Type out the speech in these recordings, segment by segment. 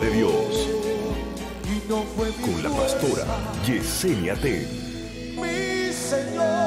De Dios. Con la pastora Yesenia T. Mi Señor,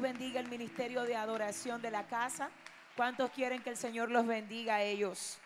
Bendiga el ministerio de adoración de la casa. ¿Cuántos quieren que el Señor los bendiga a ellos?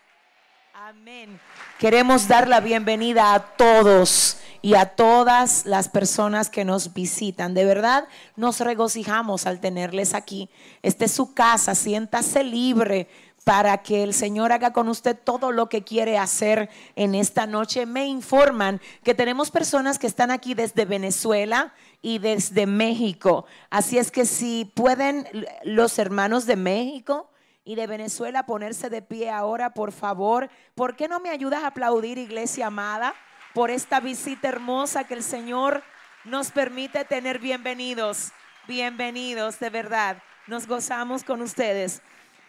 Amén. Queremos dar la bienvenida a todos y a todas las personas que nos visitan. De verdad, nos regocijamos al tenerles aquí. Esta es su casa, siéntase libre para que el Señor haga con usted todo lo que quiere hacer en esta noche. Me informan que tenemos personas que están aquí desde Venezuela y desde México. Así es que si pueden los hermanos de México y de Venezuela ponerse de pie ahora, por favor. ¿Por qué no me ayudas a aplaudir, iglesia amada, por esta visita hermosa que el Señor nos permite tener bienvenidos? Bienvenidos, de verdad. Nos gozamos con ustedes.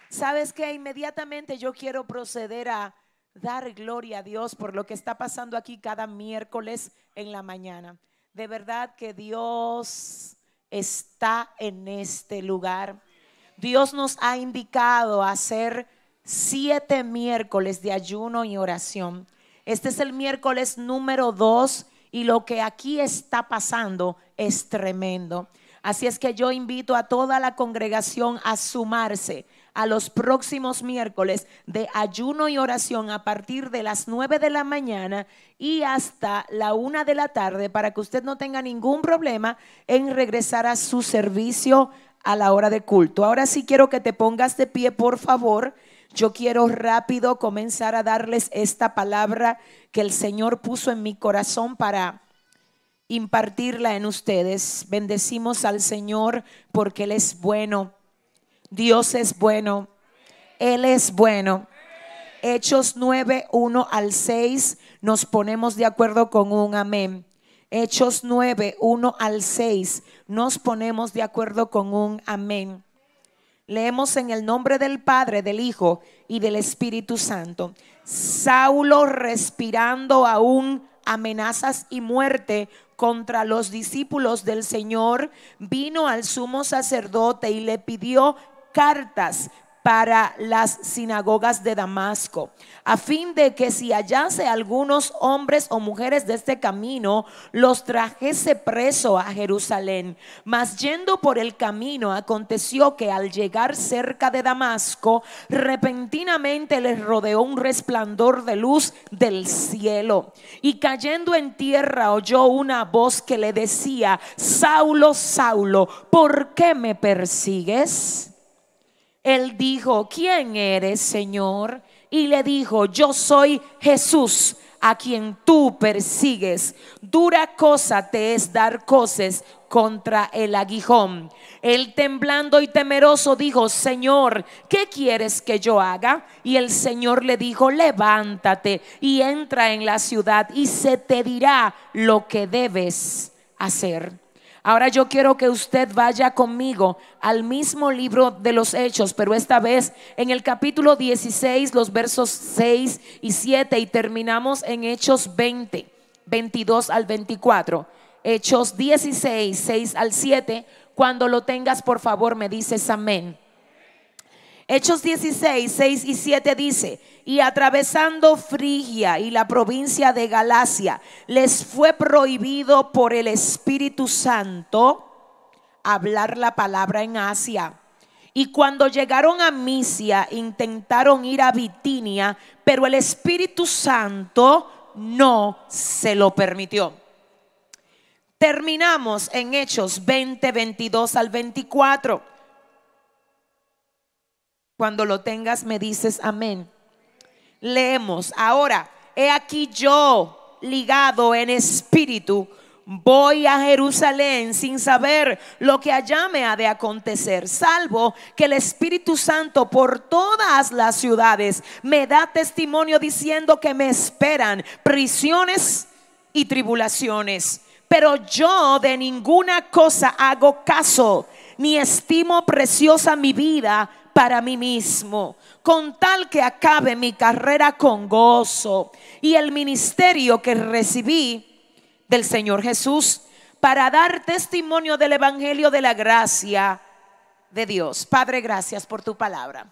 ¿Sabes qué? Inmediatamente yo quiero proceder a dar gloria a Dios por lo que está pasando aquí cada miércoles en la mañana. De verdad que Dios está en este lugar. Dios nos ha indicado hacer siete miércoles de ayuno y oración. Este es el miércoles número dos y lo que aquí está pasando es tremendo. Así es que yo invito a toda la congregación a sumarse a los próximos miércoles de ayuno y oración a partir de las 9 de la mañana y hasta la una de la tarde para que usted no tenga ningún problema en regresar a su servicio a la hora de culto. Ahora sí quiero que te pongas de pie, por favor. Yo quiero rápido comenzar a darles esta palabra que el Señor puso en mi corazón para impartirla en ustedes. Bendecimos al Señor porque Él es bueno. Dios es bueno. Él es bueno. Hechos 9, 1 al 6, nos ponemos de acuerdo con un amén. Hechos 9, 1 al 6, nos ponemos de acuerdo con un amén. Leemos en el nombre del Padre, del Hijo y del Espíritu Santo. Saulo respirando aún amenazas y muerte contra los discípulos del Señor, vino al sumo sacerdote y le pidió cartas para las sinagogas de Damasco, a fin de que si hallase algunos hombres o mujeres de este camino, los trajese preso a Jerusalén. Mas yendo por el camino, aconteció que al llegar cerca de Damasco, repentinamente les rodeó un resplandor de luz del cielo. Y cayendo en tierra oyó una voz que le decía, Saulo, Saulo, ¿por qué me persigues? Él dijo, ¿quién eres, Señor? Y le dijo, yo soy Jesús a quien tú persigues. Dura cosa te es dar cosas contra el aguijón. Él temblando y temeroso dijo, Señor, ¿qué quieres que yo haga? Y el Señor le dijo, levántate y entra en la ciudad y se te dirá lo que debes hacer. Ahora yo quiero que usted vaya conmigo al mismo libro de los Hechos, pero esta vez en el capítulo 16, los versos 6 y 7 y terminamos en Hechos 20, 22 al 24. Hechos 16, 6 al 7. Cuando lo tengas, por favor, me dices amén. Hechos 16, 6 y 7 dice, y atravesando Frigia y la provincia de Galacia, les fue prohibido por el Espíritu Santo hablar la palabra en Asia. Y cuando llegaron a Misia, intentaron ir a Bitinia, pero el Espíritu Santo no se lo permitió. Terminamos en Hechos 20, 22 al 24. Cuando lo tengas me dices amén. Leemos, ahora, he aquí yo ligado en espíritu voy a Jerusalén sin saber lo que allá me ha de acontecer, salvo que el Espíritu Santo por todas las ciudades me da testimonio diciendo que me esperan prisiones y tribulaciones. Pero yo de ninguna cosa hago caso, ni estimo preciosa mi vida para mí mismo, con tal que acabe mi carrera con gozo y el ministerio que recibí del Señor Jesús para dar testimonio del Evangelio de la gracia de Dios. Padre, gracias por tu palabra.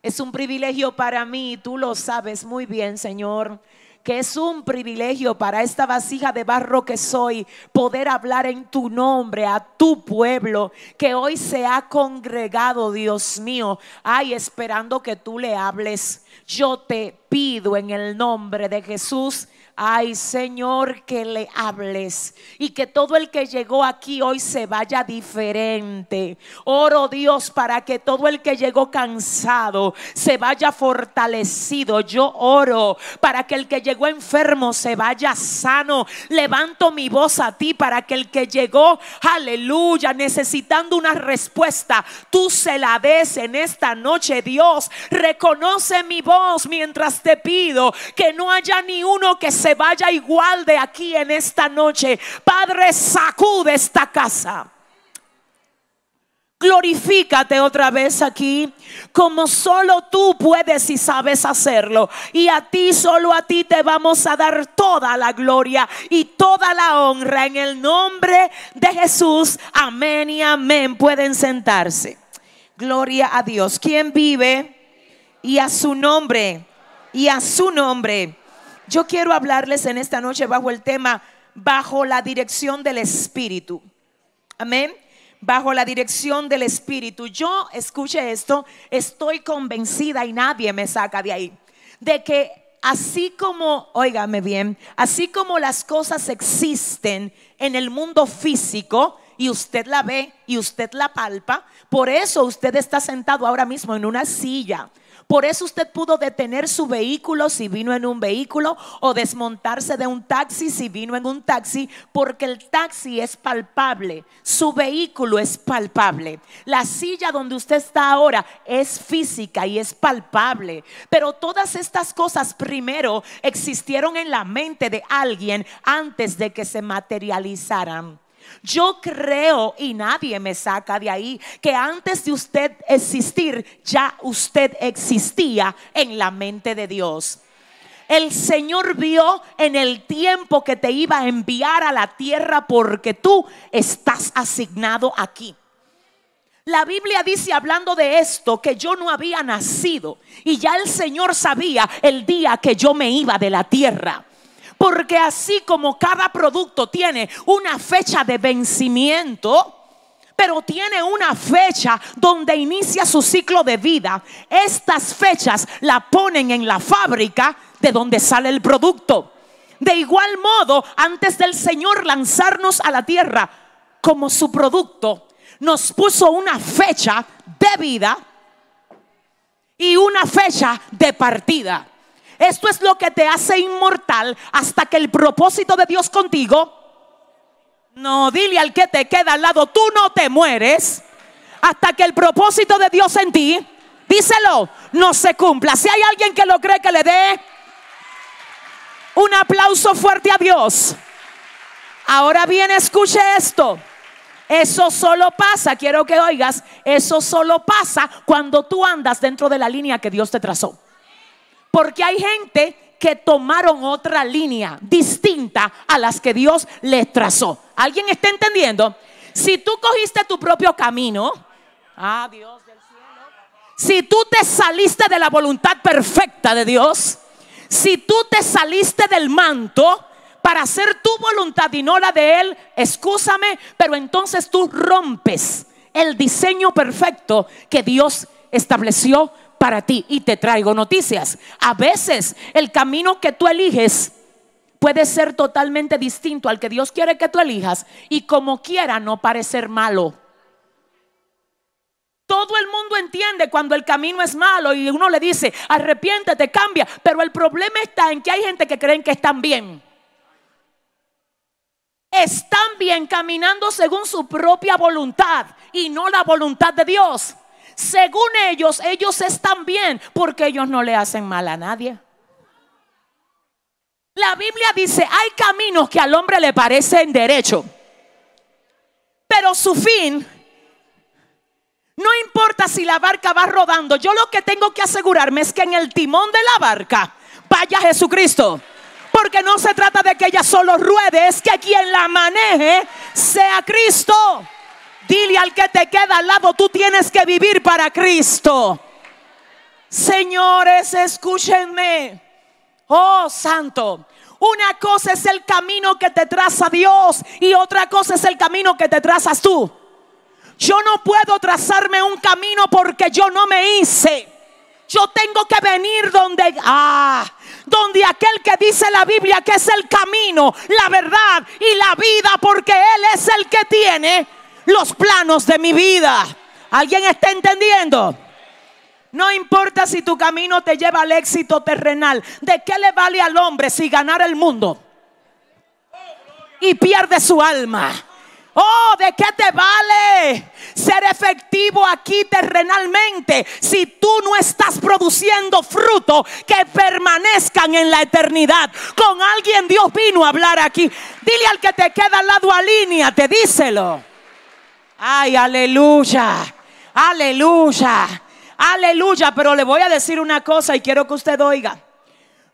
Es un privilegio para mí, tú lo sabes muy bien, Señor que es un privilegio para esta vasija de barro que soy poder hablar en tu nombre a tu pueblo que hoy se ha congregado, Dios mío, ay, esperando que tú le hables. Yo te pido en el nombre de Jesús Ay, Señor, que le hables y que todo el que llegó aquí hoy se vaya diferente. Oro Dios para que todo el que llegó cansado se vaya fortalecido. Yo oro para que el que llegó enfermo se vaya sano. Levanto mi voz a ti para que el que llegó, aleluya, necesitando una respuesta, tú se la des en esta noche, Dios. Reconoce mi voz mientras te pido que no haya ni uno que se vaya igual de aquí en esta noche. Padre, sacude esta casa. Glorifícate otra vez aquí, como solo tú puedes y sabes hacerlo. Y a ti, solo a ti te vamos a dar toda la gloria y toda la honra en el nombre de Jesús. Amén y amén. Pueden sentarse. Gloria a Dios. ¿Quién vive? Y a su nombre. Y a su nombre. Yo quiero hablarles en esta noche bajo el tema, bajo la dirección del Espíritu. Amén. Bajo la dirección del Espíritu. Yo, escuche esto, estoy convencida y nadie me saca de ahí, de que así como, óigame bien, así como las cosas existen en el mundo físico, y usted la ve y usted la palpa, por eso usted está sentado ahora mismo en una silla por eso usted pudo detener su vehículo si vino en un vehículo o desmontarse de un taxi si vino en un taxi, porque el taxi es palpable, su vehículo es palpable. La silla donde usted está ahora es física y es palpable. Pero todas estas cosas primero existieron en la mente de alguien antes de que se materializaran. Yo creo, y nadie me saca de ahí, que antes de usted existir, ya usted existía en la mente de Dios. El Señor vio en el tiempo que te iba a enviar a la tierra porque tú estás asignado aquí. La Biblia dice hablando de esto que yo no había nacido y ya el Señor sabía el día que yo me iba de la tierra. Porque así como cada producto tiene una fecha de vencimiento, pero tiene una fecha donde inicia su ciclo de vida. Estas fechas la ponen en la fábrica de donde sale el producto. De igual modo, antes del Señor lanzarnos a la tierra como su producto, nos puso una fecha de vida y una fecha de partida. Esto es lo que te hace inmortal hasta que el propósito de Dios contigo. No, dile al que te queda al lado, tú no te mueres hasta que el propósito de Dios en ti, díselo, no se cumpla. Si hay alguien que lo cree, que le dé un aplauso fuerte a Dios. Ahora bien, escuche esto. Eso solo pasa, quiero que oigas, eso solo pasa cuando tú andas dentro de la línea que Dios te trazó. Porque hay gente que tomaron otra línea distinta a las que Dios les trazó. ¿Alguien está entendiendo? Si tú cogiste tu propio camino, ah, Dios del cielo. Si tú te saliste de la voluntad perfecta de Dios, si tú te saliste del manto para hacer tu voluntad y no la de Él, escúchame, pero entonces tú rompes el diseño perfecto que Dios estableció para ti y te traigo noticias. A veces el camino que tú eliges puede ser totalmente distinto al que Dios quiere que tú elijas y como quiera no parecer malo. Todo el mundo entiende cuando el camino es malo y uno le dice, arrepiéntete, cambia. Pero el problema está en que hay gente que creen que están bien. Están bien caminando según su propia voluntad y no la voluntad de Dios. Según ellos, ellos están bien porque ellos no le hacen mal a nadie. La Biblia dice, hay caminos que al hombre le parecen derecho, pero su fin, no importa si la barca va rodando, yo lo que tengo que asegurarme es que en el timón de la barca vaya Jesucristo. Porque no se trata de que ella solo ruede, es que quien la maneje sea Cristo. Dile al que te queda al lado, tú tienes que vivir para Cristo. Señores, escúchenme. Oh, santo. Una cosa es el camino que te traza Dios y otra cosa es el camino que te trazas tú. Yo no puedo trazarme un camino porque yo no me hice. Yo tengo que venir donde, ah, donde aquel que dice la Biblia que es el camino, la verdad y la vida, porque Él es el que tiene los planos de mi vida. ¿Alguien está entendiendo? No importa si tu camino te lleva al éxito terrenal. ¿De qué le vale al hombre si ganara el mundo y pierde su alma? Oh, ¿de qué te vale ser efectivo aquí terrenalmente si tú no estás produciendo fruto que permanezcan en la eternidad? Con alguien Dios vino a hablar aquí. Dile al que te queda al lado, alíneate, díselo. Ay, aleluya, aleluya, aleluya. Pero le voy a decir una cosa y quiero que usted oiga.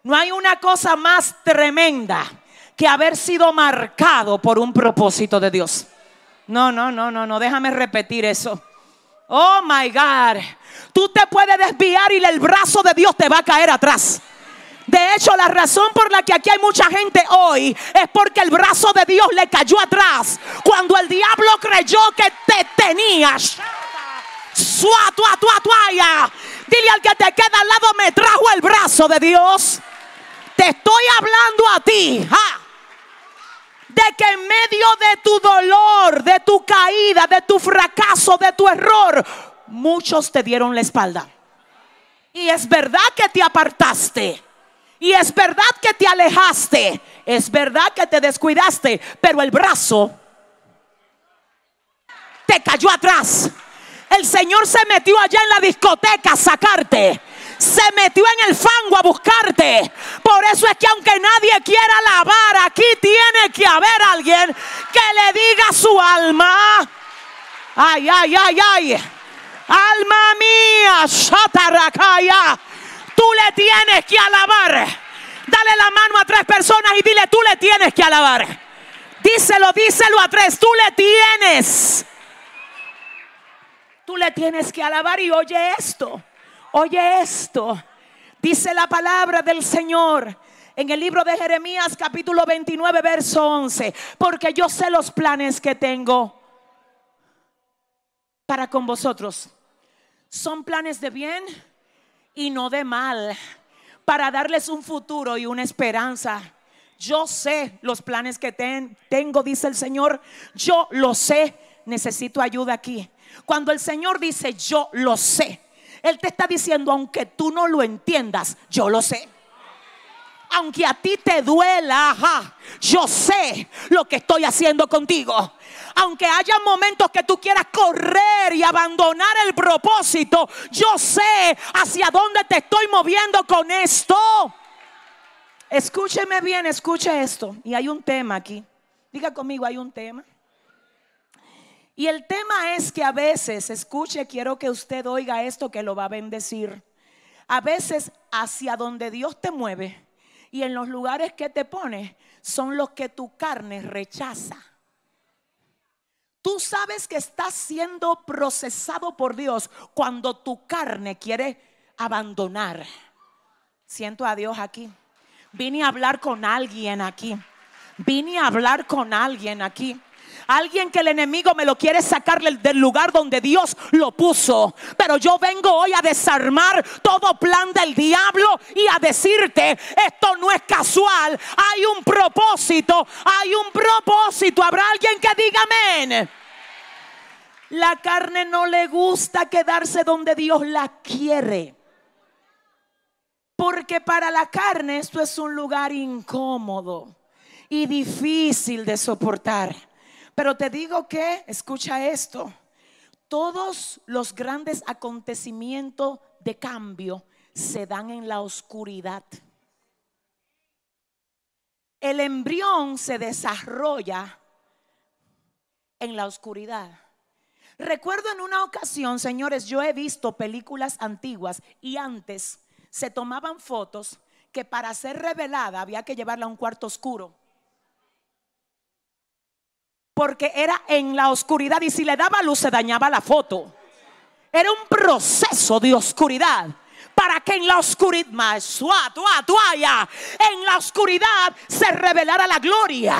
No hay una cosa más tremenda que haber sido marcado por un propósito de Dios. No, no, no, no, no, déjame repetir eso. Oh my God. Tú te puedes desviar y el brazo de Dios te va a caer atrás. De hecho, la razón por la que aquí hay mucha gente hoy es porque el brazo de Dios le cayó atrás cuando el diablo creyó que te tenía. Dile al que te queda al lado, me trajo el brazo de Dios. Te estoy hablando a ti. De que en medio de tu dolor, de tu caída, de tu fracaso, de tu error, muchos te dieron la espalda. Y es verdad que te apartaste. Y es verdad que te alejaste, es verdad que te descuidaste, pero el brazo te cayó atrás. El Señor se metió allá en la discoteca a sacarte. Se metió en el fango a buscarte. Por eso es que aunque nadie quiera alabar, aquí tiene que haber alguien que le diga su alma. Ay, ay, ay, ay. Alma mía, Shataracaya Tú le tienes que alabar. Dale la mano a tres personas y dile, tú le tienes que alabar. Díselo, díselo a tres, tú le tienes. Tú le tienes que alabar y oye esto, oye esto. Dice la palabra del Señor en el libro de Jeremías capítulo 29 verso 11, porque yo sé los planes que tengo para con vosotros. Son planes de bien y no de mal, para darles un futuro y una esperanza. Yo sé los planes que tengo, dice el Señor. Yo lo sé. Necesito ayuda aquí. Cuando el Señor dice, yo lo sé, Él te está diciendo, aunque tú no lo entiendas, yo lo sé aunque a ti te duela, yo sé lo que estoy haciendo contigo. Aunque haya momentos que tú quieras correr y abandonar el propósito, yo sé hacia dónde te estoy moviendo con esto. Escúcheme bien, escuche esto. Y hay un tema aquí. Diga conmigo, hay un tema. Y el tema es que a veces, escuche, quiero que usted oiga esto que lo va a bendecir. A veces hacia donde Dios te mueve, y en los lugares que te pones son los que tu carne rechaza. Tú sabes que estás siendo procesado por Dios cuando tu carne quiere abandonar. Siento a Dios aquí. Vine a hablar con alguien aquí. Vine a hablar con alguien aquí. Alguien que el enemigo me lo quiere sacar del, lugar donde Dios lo puso. Pero yo vengo hoy a desarmar todo plan del diablo y a decirte, esto no es casual. Hay un propósito, hay un propósito. Habrá alguien que diga amén. La carne no le gusta quedarse donde Dios la quiere. Porque para la carne esto es un lugar incómodo y difícil de soportar. Pero te digo que, escucha esto, todos los grandes acontecimientos de cambio se dan en la oscuridad. El embrión se desarrolla en la oscuridad. Recuerdo en una ocasión, señores, yo he visto películas antiguas y antes se tomaban fotos que para ser revelada había que llevarla a un cuarto oscuro. Porque era en la oscuridad y si le daba luz se dañaba la foto. Era un proceso de oscuridad para que en la oscuridad, en la oscuridad se revelara la gloria.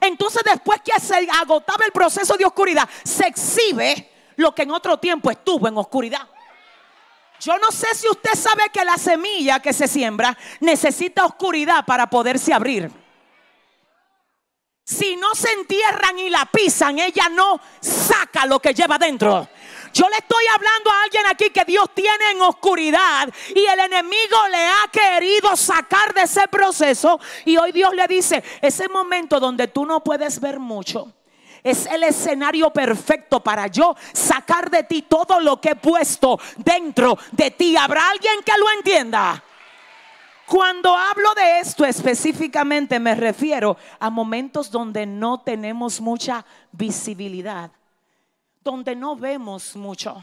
Entonces después que se agotaba el proceso de oscuridad, se exhibe lo que en otro tiempo estuvo en oscuridad. Yo no sé si usted sabe que la semilla que se siembra necesita oscuridad para poderse abrir. Si no se entierran y la pisan, ella no saca lo que lleva dentro. Yo le estoy hablando a alguien aquí que Dios tiene en oscuridad y el enemigo le ha querido sacar de ese proceso. Y hoy Dios le dice, ese momento donde tú no puedes ver mucho. Es el escenario perfecto para yo sacar de ti todo lo que he puesto dentro de ti. ¿Habrá alguien que lo entienda? Cuando hablo de esto específicamente me refiero a momentos donde no tenemos mucha visibilidad donde no vemos mucho,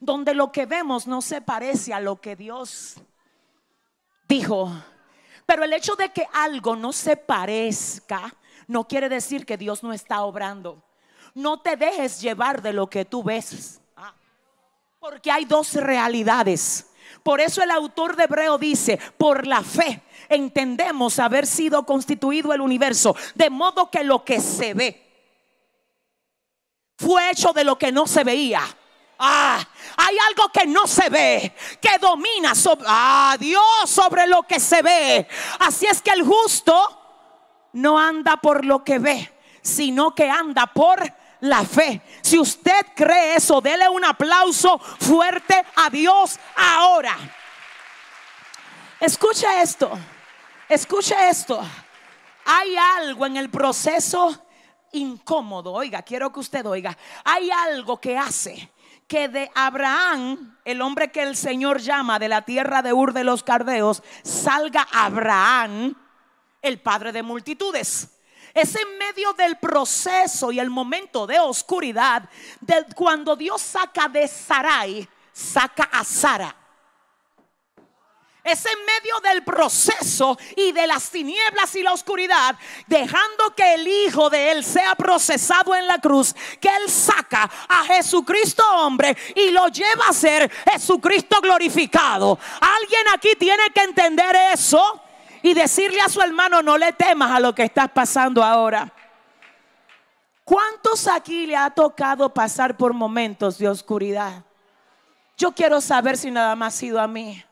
donde lo que vemos no se parece a lo que Dios dijo. Pero el hecho de que algo no se parezca no quiere decir que Dios no está obrando. No te dejes llevar de lo que tú ves. Ah, porque hay dos realidades. Por eso el autor de Hebreo dice, por la fe entendemos haber sido constituido el universo, de modo que lo que se ve fue hecho de lo que no se veía. Ah, hay algo que no se ve, que domina sobre ah, Dios sobre lo que se ve. Así es que el justo no anda por lo que ve, sino que anda por la fe. Si usted cree eso, dele un aplauso fuerte a Dios ahora. Escucha esto, escucha esto. Hay algo en el proceso incómodo. Oiga, quiero que usted oiga. Hay algo que hace que de Abraham, el hombre que el Señor llama de la tierra de Ur de los Cardeos, salga Abraham, el padre de multitudes. Es en medio del proceso y el momento de oscuridad, de cuando Dios saca de Sarai, saca a Sara. Es en medio del proceso y de las tinieblas y la oscuridad, dejando que el Hijo de Él sea procesado en la cruz, que Él saca a Jesucristo hombre y lo lleva a ser Jesucristo glorificado. Alguien aquí tiene que entender eso y decirle a su hermano, no le temas a lo que estás pasando ahora. ¿Cuántos aquí le ha tocado pasar por momentos de oscuridad? Yo quiero saber si nada más ha sido a mí.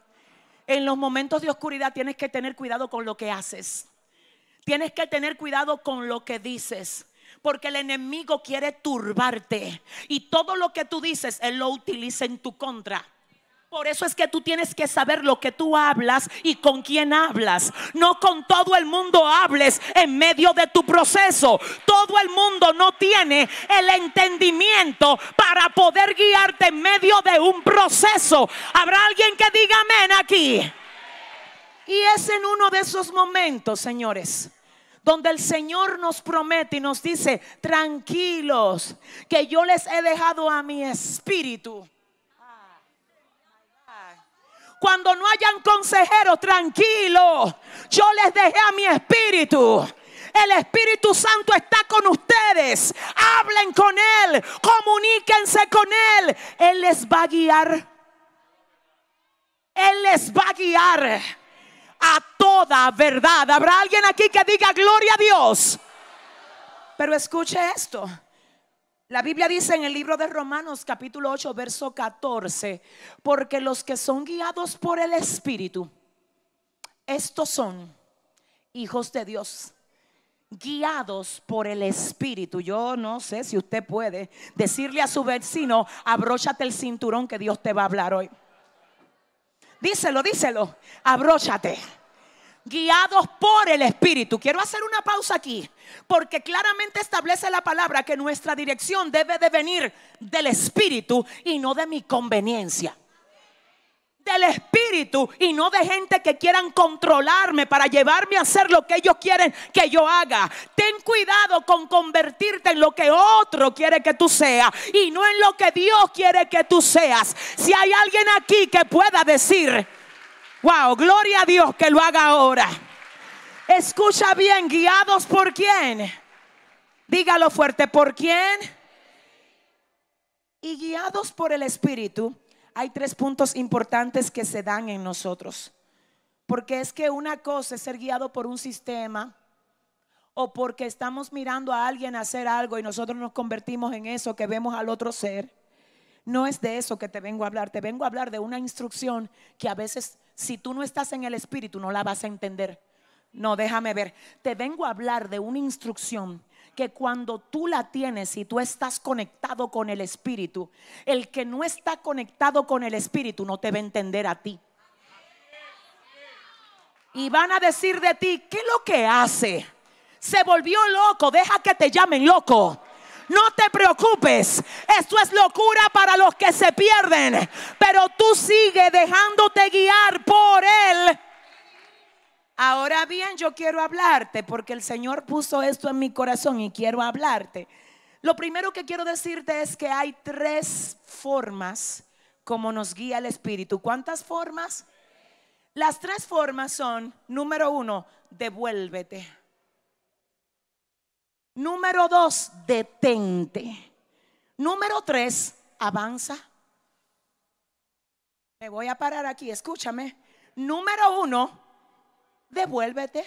En los momentos de oscuridad tienes que tener cuidado con lo que haces. Tienes que tener cuidado con lo que dices. Porque el enemigo quiere turbarte. Y todo lo que tú dices, él lo utiliza en tu contra. Por eso es que tú tienes que saber lo que tú hablas y con quién hablas. No con todo el mundo hables en medio de tu proceso. Todo el mundo no tiene el entendimiento para poder guiarte en medio de un proceso. ¿Habrá alguien que diga amén aquí? Y es en uno de esos momentos, señores, donde el Señor nos promete y nos dice, tranquilos, que yo les he dejado a mi espíritu cuando no hayan consejeros, tranquilo. Yo les dejé a mi espíritu. El Espíritu Santo está con ustedes. Hablen con Él. Comuníquense con Él. Él les va a guiar. Él les va a guiar a toda verdad. Habrá alguien aquí que diga gloria a Dios. Pero escuche esto. La Biblia dice en el libro de Romanos capítulo 8, verso 14, porque los que son guiados por el Espíritu, estos son hijos de Dios guiados por el Espíritu. Yo no sé si usted puede decirle a su vecino, abróchate el cinturón que Dios te va a hablar hoy. Díselo, díselo, abróchate. Guiados por el Espíritu. Quiero hacer una pausa aquí, porque claramente establece la palabra que nuestra dirección debe de venir del Espíritu y no de mi conveniencia del Espíritu y no de gente que quieran controlarme para llevarme a hacer lo que ellos quieren que yo haga. Ten cuidado con convertirte en lo que otro quiere que tú seas y no en lo que Dios quiere que tú seas. Si hay alguien aquí que pueda decir, wow, gloria a Dios que lo haga ahora. Escucha bien, guiados por quién. Dígalo fuerte, ¿por quién? Y guiados por el Espíritu hay tres puntos importantes que se dan en nosotros. Porque es que una cosa es ser guiado por un sistema o porque estamos mirando a alguien hacer algo y nosotros nos convertimos en eso que vemos al otro ser. No es de eso que te vengo a hablar, te vengo a hablar de una instrucción que a veces si tú no estás en el espíritu no la vas a entender. No, déjame ver, te vengo a hablar de una instrucción que cuando tú la tienes y tú estás conectado con el Espíritu, el que no está conectado con el Espíritu no te va a entender a ti. Y van a decir de ti, ¿qué es lo que hace? Se volvió loco, deja que te llamen loco. No te preocupes, esto es locura para los que se pierden, pero tú sigue dejándote guiar por él Ahora bien, yo quiero hablarte porque el Señor puso esto en mi corazón y quiero hablarte. Lo primero que quiero decirte es que hay tres formas como nos guía el Espíritu. ¿Cuántas formas? Las tres formas son, número uno, devuélvete. Número dos, detente. Número tres, avanza. Me voy a parar aquí, escúchame. Número uno, devuélvete.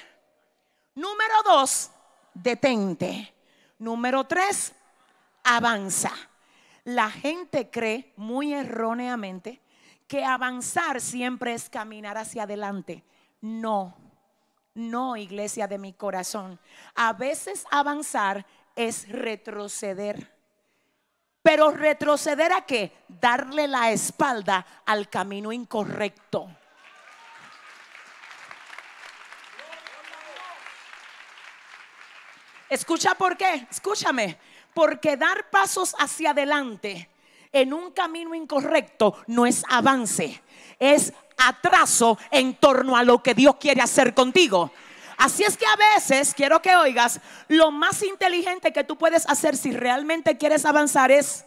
Número dos, detente. Número tres, avanza. La gente cree muy erróneamente que avanzar siempre es caminar hacia adelante. No, no, iglesia de mi corazón. A veces avanzar es retroceder. Pero retroceder a qué? Darle la espalda al camino incorrecto. Escucha por qué, escúchame, porque dar pasos hacia adelante en un camino incorrecto no es avance, es atraso en torno a lo que Dios quiere hacer contigo. Así es que a veces, quiero que oigas, lo más inteligente que tú puedes hacer si realmente quieres avanzar es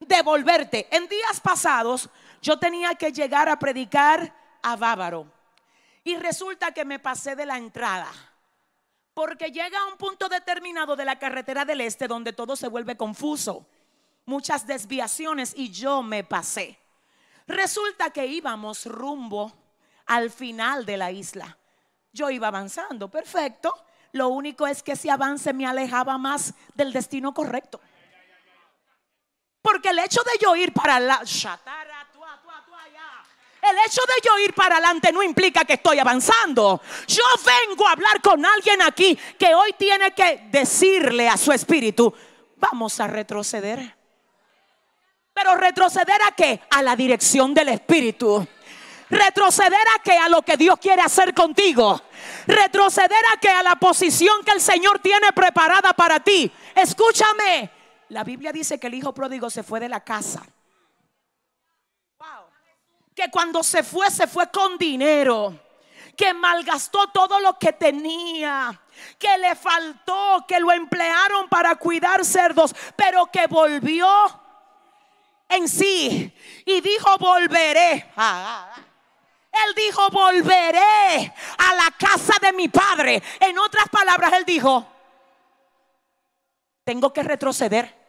devolverte. En días pasados yo tenía que llegar a predicar a Bávaro y resulta que me pasé de la entrada. Porque llega a un punto determinado de la carretera del este donde todo se vuelve confuso. Muchas desviaciones y yo me pasé. Resulta que íbamos rumbo al final de la isla. Yo iba avanzando, perfecto. Lo único es que ese avance me alejaba más del destino correcto. Porque el hecho de yo ir para la... El hecho de yo ir para adelante no implica que estoy avanzando. Yo vengo a hablar con alguien aquí que hoy tiene que decirle a su espíritu, vamos a retroceder. Pero retroceder a qué? A la dirección del espíritu. Retroceder a qué? A lo que Dios quiere hacer contigo. Retroceder a qué? A la posición que el Señor tiene preparada para ti. Escúchame. La Biblia dice que el hijo pródigo se fue de la casa que cuando se fue, se fue con dinero, que malgastó todo lo que tenía, que le faltó, que lo emplearon para cuidar cerdos, pero que volvió en sí y dijo, volveré. Él dijo, volveré a la casa de mi padre. En otras palabras, él dijo, tengo que retroceder.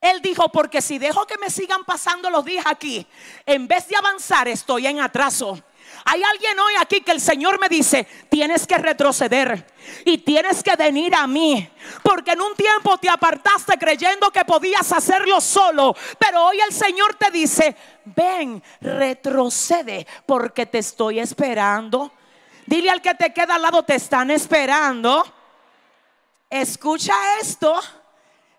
Él dijo, porque si dejo que me sigan pasando los días aquí, en vez de avanzar, estoy en atraso. Hay alguien hoy aquí que el Señor me dice, tienes que retroceder y tienes que venir a mí. Porque en un tiempo te apartaste creyendo que podías hacerlo solo. Pero hoy el Señor te dice, ven, retrocede porque te estoy esperando. Dile al que te queda al lado, te están esperando. Escucha esto.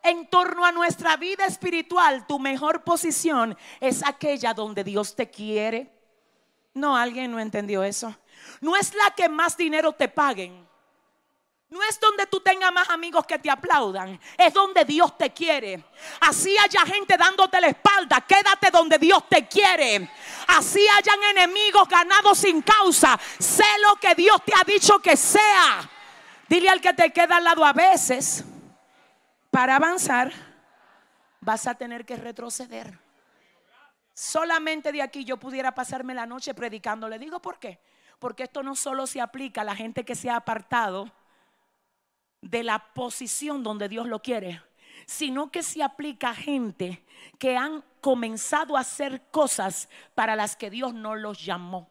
En torno a nuestra vida espiritual, tu mejor posición es aquella donde Dios te quiere. No, alguien no entendió eso. No es la que más dinero te paguen. No es donde tú tengas más amigos que te aplaudan. Es donde Dios te quiere. Así haya gente dándote la espalda. Quédate donde Dios te quiere. Así hayan enemigos ganados sin causa. Sé lo que Dios te ha dicho que sea. Dile al que te queda al lado a veces. Para avanzar vas a tener que retroceder. Solamente de aquí yo pudiera pasarme la noche predicando. Le digo por qué. Porque esto no solo se aplica a la gente que se ha apartado de la posición donde Dios lo quiere, sino que se aplica a gente que han comenzado a hacer cosas para las que Dios no los llamó.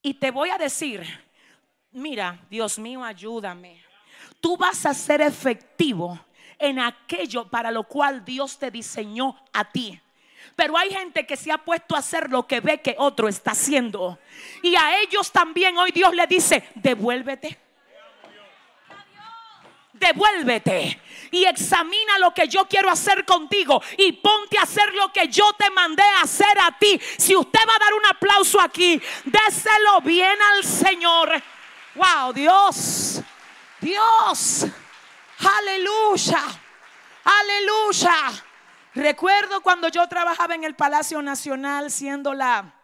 Y te voy a decir, mira, Dios mío, ayúdame. Tú vas a ser efectivo en aquello para lo cual Dios te diseñó a ti. Pero hay gente que se ha puesto a hacer lo que ve que otro está haciendo. Y a ellos también hoy Dios le dice, devuélvete. Devuélvete y examina lo que yo quiero hacer contigo y ponte a hacer lo que yo te mandé a hacer a ti. Si usted va a dar un aplauso aquí, déselo bien al Señor. Wow, Dios, Dios, aleluya, aleluya. Recuerdo cuando yo trabajaba en el Palacio Nacional siendo la,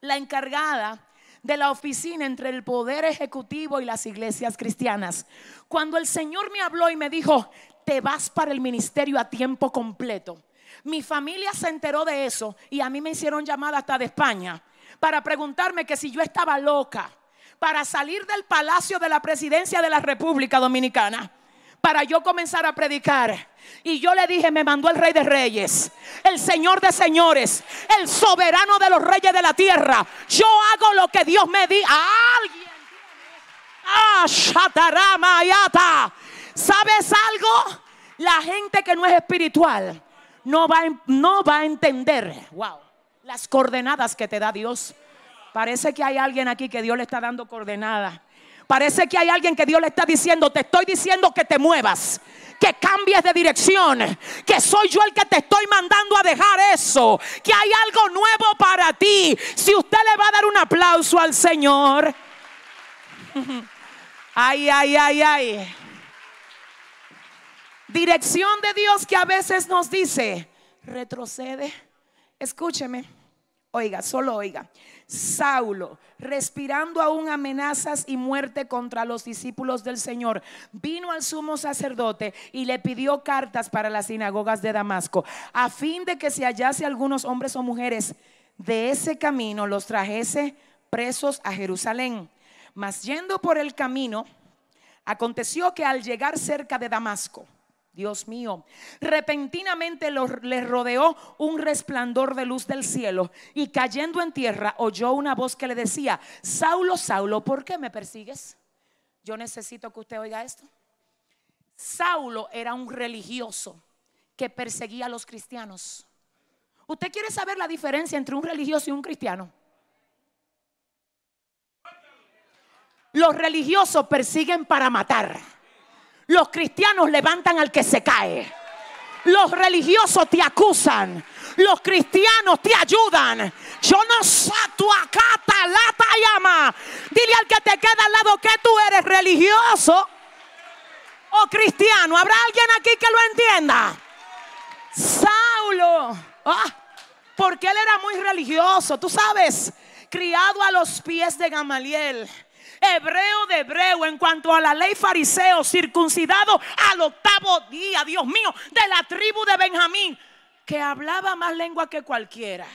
la encargada de la oficina entre el poder ejecutivo y las iglesias cristianas. Cuando el Señor me habló y me dijo, te vas para el ministerio a tiempo completo. Mi familia se enteró de eso y a mí me hicieron llamada hasta de España para preguntarme que si yo estaba loca para salir del palacio de la presidencia de la República Dominicana para yo comenzar a predicar. Y yo le dije, me mandó el rey de reyes, el señor de señores, el soberano de los reyes de la tierra. Yo hago lo que Dios me di. A alguien. Ah, ¿Sabes algo? La gente que no es espiritual no va, no va a entender, wow, las coordenadas que te da Dios. Parece que hay alguien aquí que Dios le está dando coordenadas. Parece que hay alguien que Dios le está diciendo, te estoy diciendo que te muevas, que cambies de dirección, que soy yo el que te estoy mandando a dejar eso, que hay algo nuevo para ti. Si usted le va a dar un aplauso al Señor, ay, ay, ay, ay. Dirección de Dios que a veces nos dice, retrocede, escúcheme, oiga, solo oiga. Saulo, respirando aún amenazas y muerte contra los discípulos del Señor, vino al sumo sacerdote y le pidió cartas para las sinagogas de Damasco, a fin de que si hallase algunos hombres o mujeres de ese camino, los trajese presos a Jerusalén. Mas yendo por el camino, aconteció que al llegar cerca de Damasco, Dios mío, repentinamente le rodeó un resplandor de luz del cielo y cayendo en tierra oyó una voz que le decía, Saulo, Saulo, ¿por qué me persigues? Yo necesito que usted oiga esto. Saulo era un religioso que perseguía a los cristianos. ¿Usted quiere saber la diferencia entre un religioso y un cristiano? Los religiosos persiguen para matar. Los cristianos levantan al que se cae. Los religiosos te acusan. Los cristianos te ayudan. Yo no sé tu acata, lata llama. Dile al que te queda al lado que tú eres religioso o cristiano. ¿Habrá alguien aquí que lo entienda? Saulo. Ah, porque él era muy religioso, tú sabes, criado a los pies de Gamaliel hebreo de hebreo, en cuanto a la ley fariseo, circuncidado al octavo día, Dios mío, de la tribu de Benjamín, que hablaba más lengua que cualquiera.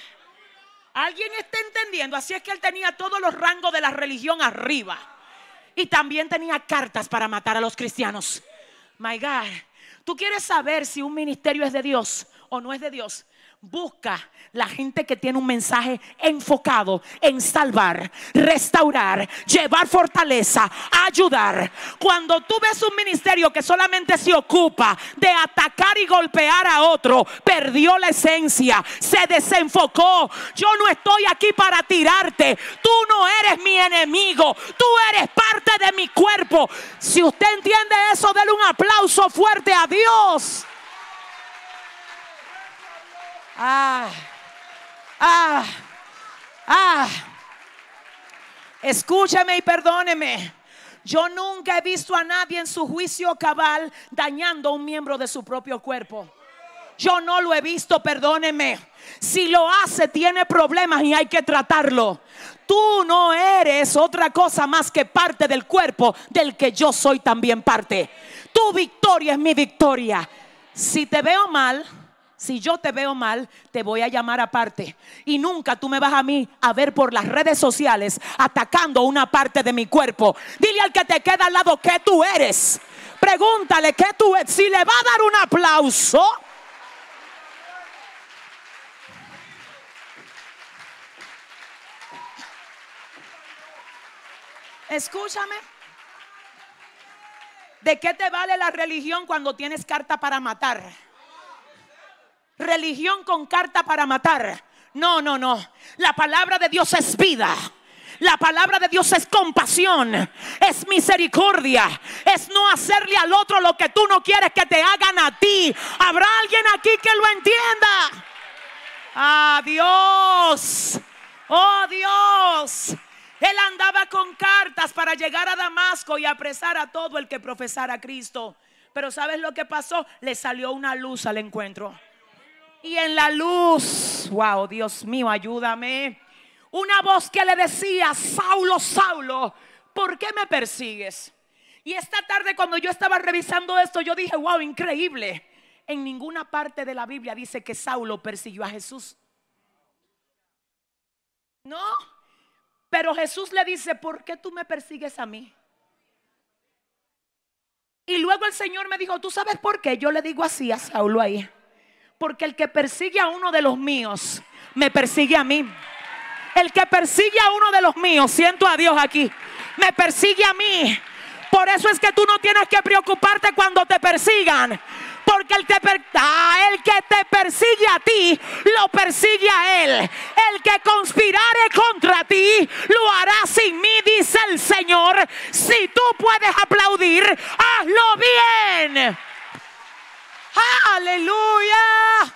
¿Alguien está entendiendo? Así es que él tenía todos los rangos de la religión arriba. Y también tenía cartas para matar a los cristianos. My God, ¿tú quieres saber si un ministerio es de Dios o no es de Dios? Busca la gente que tiene un mensaje enfocado en salvar, restaurar, llevar fortaleza, ayudar. Cuando tú ves un ministerio que solamente se ocupa de atacar y golpear a otro, perdió la esencia, se desenfocó. Yo no estoy aquí para tirarte. Tú no eres mi enemigo. Tú eres parte de mi cuerpo. Si usted entiende eso, denle un aplauso fuerte a Dios. Ah, ah, ah. Escúcheme y perdóneme. Yo nunca he visto a nadie en su juicio cabal dañando a un miembro de su propio cuerpo. Yo no lo he visto, perdóneme. Si lo hace, tiene problemas y hay que tratarlo. Tú no eres otra cosa más que parte del cuerpo del que yo soy también parte. Tu victoria es mi victoria. Si te veo mal, si yo te veo mal, te voy a llamar aparte. Y nunca tú me vas a mí a ver por las redes sociales atacando una parte de mi cuerpo. Dile al que te queda al lado que tú eres. Pregúntale que tú eres. Si le va a dar un aplauso. Escúchame. ¿De qué te vale la religión cuando tienes carta para matar? Religión con carta para matar. No, no, no. La palabra de Dios es vida. La palabra de Dios es compasión, es misericordia, es no hacerle al otro lo que tú no quieres que te hagan a ti. ¿Habrá alguien aquí que lo entienda? Dios. Oh, Dios. Él andaba con cartas para llegar a Damasco y apresar a todo el que profesara a Cristo. Pero ¿sabes lo que pasó? Le salió una luz al encuentro. Y en la luz, wow, Dios mío, ayúdame. Una voz que le decía, Saulo, Saulo, ¿por qué me persigues? Y esta tarde cuando yo estaba revisando esto, yo dije, wow, increíble. En ninguna parte de la Biblia dice que Saulo persiguió a Jesús. No, pero Jesús le dice, ¿por qué tú me persigues a mí? Y luego el Señor me dijo, ¿tú sabes por qué? Yo le digo así a Saulo ahí. Porque el que persigue a uno de los míos, me persigue a mí. El que persigue a uno de los míos, siento a Dios aquí, me persigue a mí. Por eso es que tú no tienes que preocuparte cuando te persigan. Porque el que, ah, el que te persigue a ti, lo persigue a él. El que conspirare contra ti, lo hará sin mí, dice el Señor. Si tú puedes aplaudir, hazlo bien. Aleluya.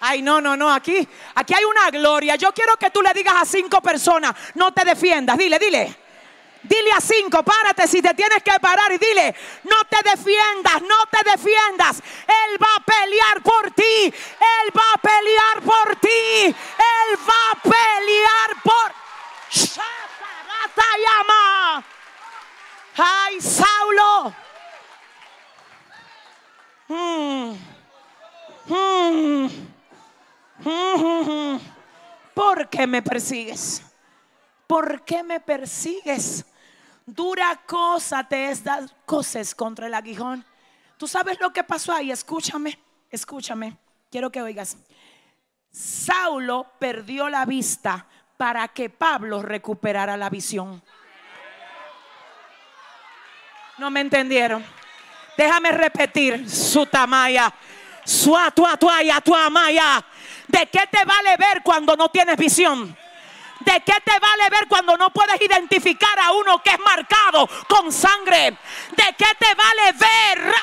Ay, no, no, no, aquí, aquí hay una gloria. Yo quiero que tú le digas a cinco personas, no te defiendas. Dile, dile. Dile a cinco, párate si te tienes que parar y dile, no te defiendas, no te defiendas. Él va a pelear por ti. Él va a pelear por ti. Él va a pelear por... llama. Ay, Saulo. ¿Por qué me persigues? ¿Por qué me persigues? Dura cosa te es dar contra el aguijón. ¿Tú sabes lo que pasó ahí? Escúchame, escúchame. Quiero que oigas. Saulo perdió la vista para que Pablo recuperara la visión. No me entendieron. Déjame repetir su tamaya. Su atuaya, tu amaya. ¿De qué te vale ver cuando no tienes visión? ¿De qué te vale ver cuando no puedes identificar a uno que es marcado con sangre? ¿De qué te vale ver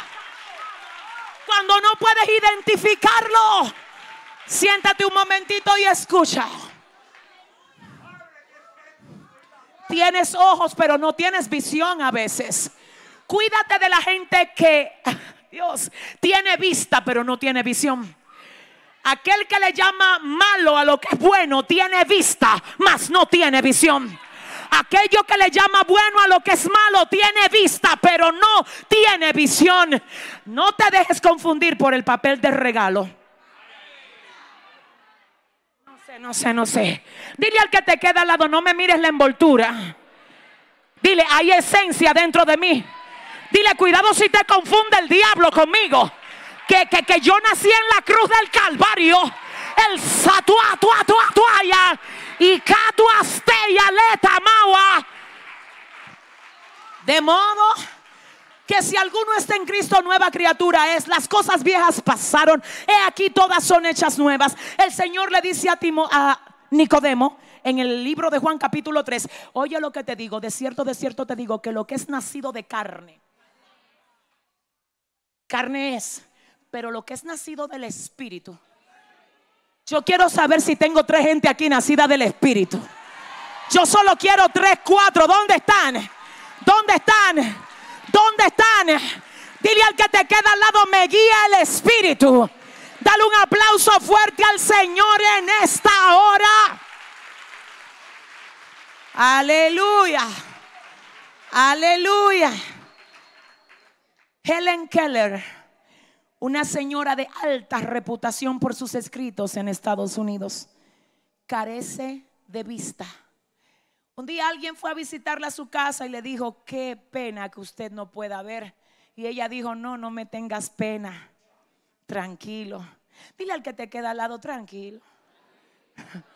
cuando no puedes identificarlo? Siéntate un momentito y escucha. Tienes ojos, pero no tienes visión a veces. Cuídate de la gente que, Dios, tiene vista pero no tiene visión. Aquel que le llama malo a lo que es bueno tiene vista, mas no tiene visión. Aquello que le llama bueno a lo que es malo tiene vista, pero no tiene visión. No te dejes confundir por el papel de regalo. No sé, no sé, no sé. Dile al que te queda al lado, no me mires la envoltura. Dile, hay esencia dentro de mí. Dile, cuidado si te confunde el diablo conmigo. que, que, que yo nací en la cruz del Calvario. El satua, tua, tua, tuaya. Y catuasteya leta maua. De modo que si alguno está en Cristo, nueva criatura es. Las cosas viejas pasaron. He aquí todas son hechas nuevas. El Señor le dice a, Timo, a Nicodemo en el libro de Juan capítulo 3, oye lo que te digo, de cierto, de cierto te digo que lo que es nacido de carne, carne es, pero lo que es nacido del Espíritu. Yo quiero saber si tengo tres gente aquí nacida del Espíritu. Yo solo quiero tres, cuatro. ¿Dónde están? ¿Dónde están? ¿Dónde están? Dile al que te queda al lado, me guía el Espíritu. Dale un aplauso fuerte al Señor en esta hora. Aleluya. Aleluya. Helen Keller, una señora de alta reputación por sus escritos en Estados Unidos, carece de vista. Un día alguien fue a visitarla a su casa y le dijo, qué pena que usted no pueda ver. Y ella dijo, no, no me tengas pena, tranquilo. Dile al que te queda al lado, tranquilo.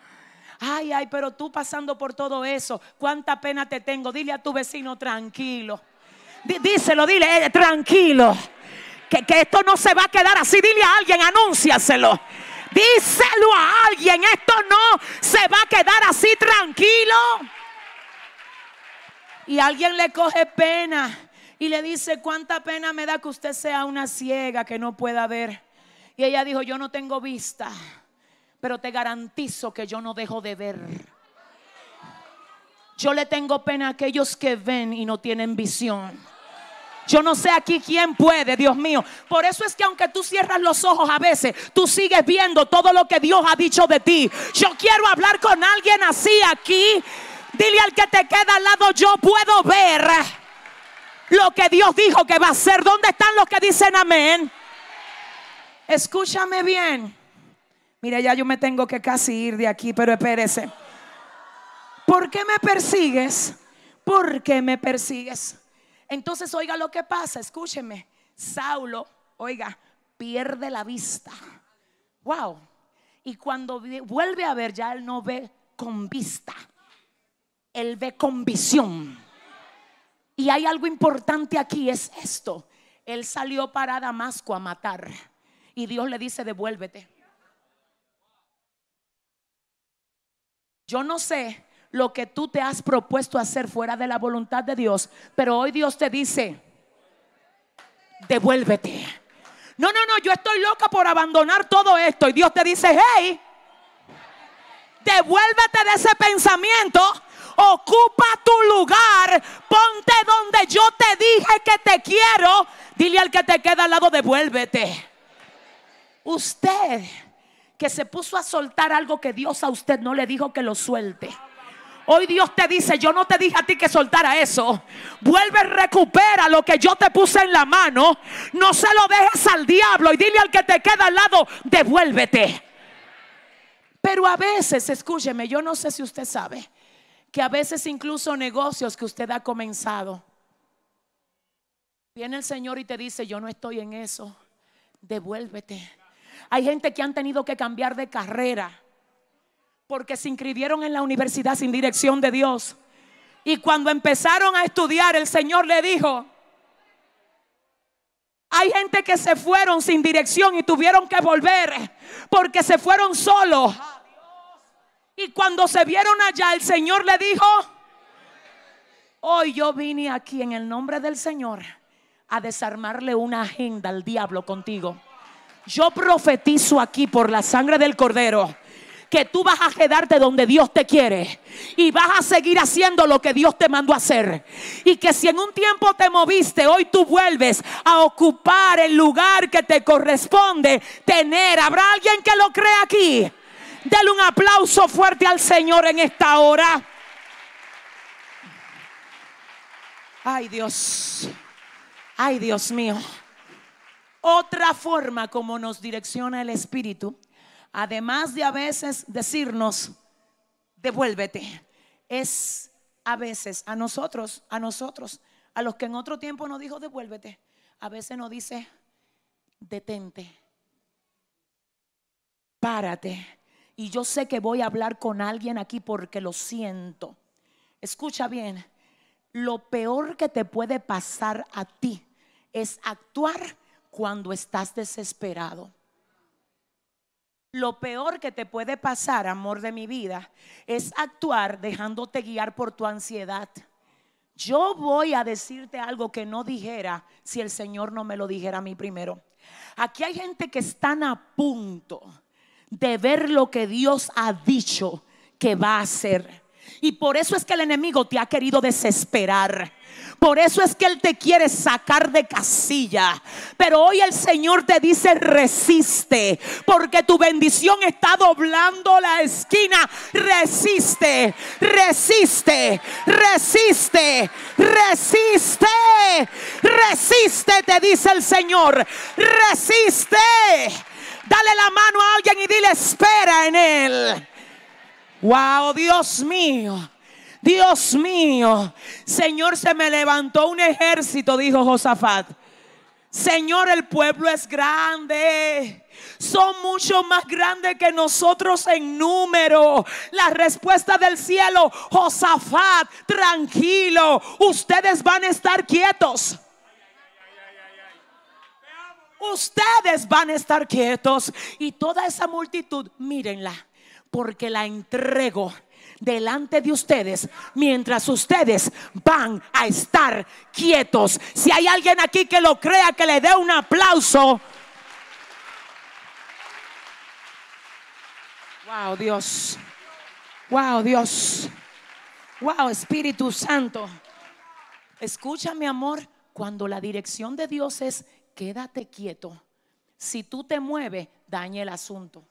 Ay, ay, pero tú pasando por todo eso, cuánta pena te tengo. Dile a tu vecino, tranquilo. Díselo, dile, eh, tranquilo. Que, que esto no se va a quedar así. Dile a alguien, anúnciaselo. Díselo a alguien, esto no se va a quedar así tranquilo. Y alguien le coge pena y le dice, ¿cuánta pena me da que usted sea una ciega que no pueda ver? Y ella dijo, yo no tengo vista pero te garantizo que yo no dejo de ver. Yo le tengo pena a aquellos que ven y no tienen visión. Yo no sé aquí quién puede, Dios mío. Por eso es que aunque tú cierras los ojos a veces, tú sigues viendo todo lo que Dios ha dicho de ti. Yo quiero hablar con alguien así aquí. Dile al que te queda al lado, yo puedo ver lo que Dios dijo que va a hacer. ¿Dónde están los que dicen amén? Escúchame bien. Mira, ya yo me tengo que casi ir de aquí, pero espérese. ¿Por qué me persigues? ¿Por qué me persigues? Entonces, oiga lo que pasa, escúcheme. Saulo, oiga, pierde la vista. Wow. Y cuando vuelve a ver, ya él no ve con vista. Él ve con visión. Y hay algo importante aquí, es esto. Él salió para Damasco a matar. Y Dios le dice, devuélvete. Yo no sé lo que tú te has propuesto hacer fuera de la voluntad de Dios, pero hoy Dios te dice, devuélvete. No, no, no, yo estoy loca por abandonar todo esto y Dios te dice, hey, devuélvete de ese pensamiento, ocupa tu lugar, ponte donde yo te dije que te quiero, dile al que te queda al lado, devuélvete. Usted que se puso a soltar algo que Dios a usted no le dijo que lo suelte. Hoy Dios te dice, yo no te dije a ti que soltara eso. Vuelve, recupera lo que yo te puse en la mano. No se lo dejes al diablo y dile al que te queda al lado, devuélvete. Pero a veces, escúcheme, yo no sé si usted sabe que a veces incluso negocios que usted ha comenzado, viene el Señor y te dice, yo no estoy en eso, devuélvete. Hay gente que han tenido que cambiar de carrera porque se inscribieron en la universidad sin dirección de Dios. Y cuando empezaron a estudiar, el Señor le dijo, hay gente que se fueron sin dirección y tuvieron que volver porque se fueron solos. Y cuando se vieron allá, el Señor le dijo, hoy yo vine aquí en el nombre del Señor a desarmarle una agenda al diablo contigo. Yo profetizo aquí por la sangre del cordero que tú vas a quedarte donde Dios te quiere y vas a seguir haciendo lo que Dios te mandó a hacer. Y que si en un tiempo te moviste, hoy tú vuelves a ocupar el lugar que te corresponde tener. ¿Habrá alguien que lo crea aquí? Dale un aplauso fuerte al Señor en esta hora. Ay Dios, ay Dios mío. Otra forma como nos direcciona el Espíritu, además de a veces decirnos, devuélvete, es a veces a nosotros, a nosotros, a los que en otro tiempo nos dijo, devuélvete, a veces nos dice, detente. Párate. Y yo sé que voy a hablar con alguien aquí porque lo siento. Escucha bien, lo peor que te puede pasar a ti es actuar cuando estás desesperado. Lo peor que te puede pasar, amor de mi vida, es actuar dejándote guiar por tu ansiedad. Yo voy a decirte algo que no dijera si el Señor no me lo dijera a mí primero. Aquí hay gente que están a punto de ver lo que Dios ha dicho que va a hacer. Y por eso es que el enemigo te ha querido desesperar. Por eso es que Él te quiere sacar de casilla. Pero hoy el Señor te dice resiste. Porque tu bendición está doblando la esquina. Resiste, resiste, resiste, resiste. Resiste, te dice el Señor. Resiste. Dale la mano a alguien y dile espera en Él. Wow, Dios mío. Dios mío, Señor, se me levantó un ejército, dijo Josafat. Señor, el pueblo es grande. Son mucho más grandes que nosotros en número. La respuesta del cielo, Josafat, tranquilo, ustedes van a estar quietos. Ustedes van a estar quietos y toda esa multitud, mírenla, porque la entrego delante de ustedes mientras ustedes van a estar quietos. Si hay alguien aquí que lo crea, que le dé un aplauso. Wow, Dios. Wow, Dios. Wow, Espíritu Santo. Escucha, mi amor, cuando la dirección de Dios es quédate quieto. Si tú te mueves, daña el asunto.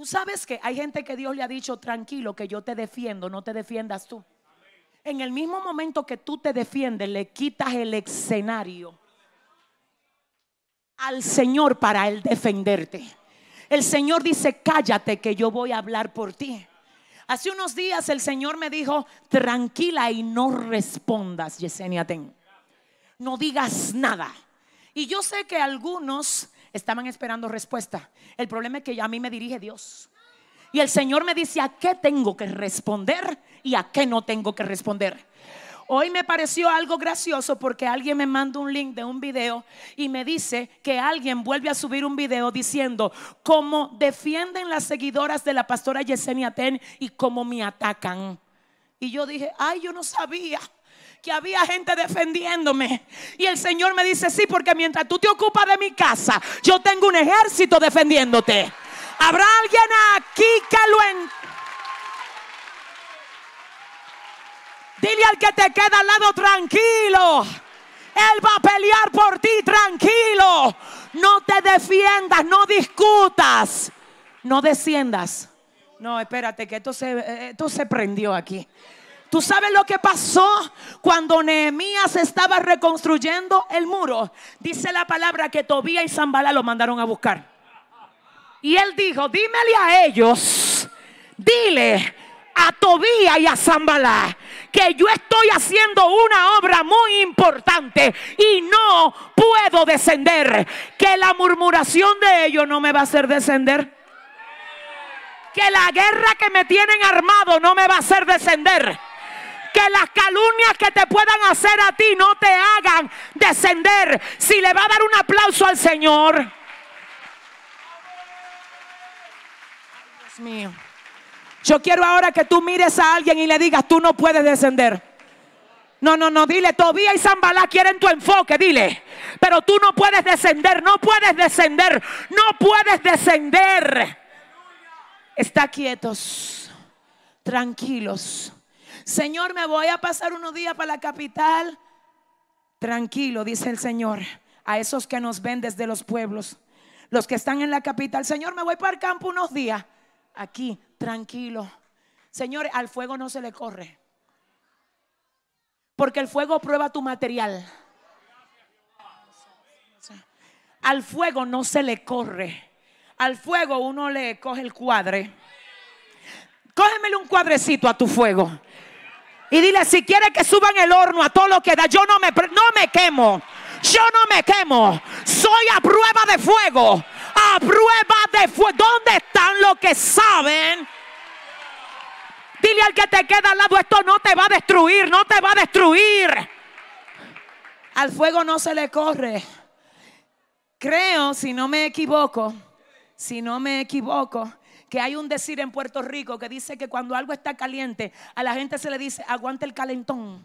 Tú sabes que hay gente que Dios le ha dicho, tranquilo, que yo te defiendo, no te defiendas tú. En el mismo momento que tú te defiendes, le quitas el escenario al Señor para él defenderte. El Señor dice, cállate que yo voy a hablar por ti. Hace unos días el Señor me dijo, tranquila y no respondas, Yesenia Ten. No digas nada. Y yo sé que algunos estaban esperando respuesta. El problema es que a mí me dirige Dios. Y el Señor me dice a qué tengo que responder y a qué no tengo que responder. Hoy me pareció algo gracioso porque alguien me manda un link de un video y me dice que alguien vuelve a subir un video diciendo cómo defienden las seguidoras de la pastora Yesenia Ten y cómo me atacan. Y yo dije, ay, yo no sabía que había gente defendiéndome. Y el Señor me dice, sí, porque mientras tú te ocupas de mi casa, yo tengo un ejército defendiéndote. ¿Habrá alguien aquí que lo en... Dile al que te queda al lado tranquilo. Él va a pelear por ti tranquilo. No te defiendas, no discutas, no desciendas. No, espérate, que esto se, esto se prendió aquí. ¿Tú sabes lo que pasó cuando Nehemías estaba reconstruyendo el muro? Dice la palabra que Tobía y Zambala lo mandaron a buscar. Y él dijo, dímele a ellos, dile a Tobía y a Zambala que yo estoy haciendo una obra muy importante y no puedo descender. Que la murmuración de ellos no me va a hacer descender. Que la guerra que me tienen armado no me va a hacer descender que las calumnias que te puedan hacer a ti no te hagan descender. Si le va a dar un aplauso al Señor. Dios mío. Yo quiero ahora que tú mires a alguien y le digas, tú no puedes descender. No, no, no, dile, Tobía y Zambalá quieren tu enfoque, dile. Pero tú no puedes descender, no puedes descender, no puedes descender. Está quietos, tranquilos Señor, me voy a pasar unos días para la capital. Tranquilo, dice el Señor, a esos que nos ven desde los pueblos, los que están en la capital. Señor, me voy para el campo unos días. Aquí, tranquilo. Señor, al fuego no se le corre. Porque el fuego prueba tu material. Al fuego no se le corre. Al fuego uno le coge el cuadre. Cógemele un cuadrecito a tu fuego. Y dile, si quiere que suban el horno a todo lo que da, yo no me, no me quemo. Yo no me quemo. Soy a prueba de fuego. A prueba de fuego. ¿Dónde están los que saben? Dile al que te queda al lado, esto no te va a destruir, no te va a destruir. Al fuego no se le corre. Creo, si no me equivoco, si no me equivoco, que hay un decir en Puerto Rico que dice que cuando algo está caliente, a la gente se le dice, aguante el calentón.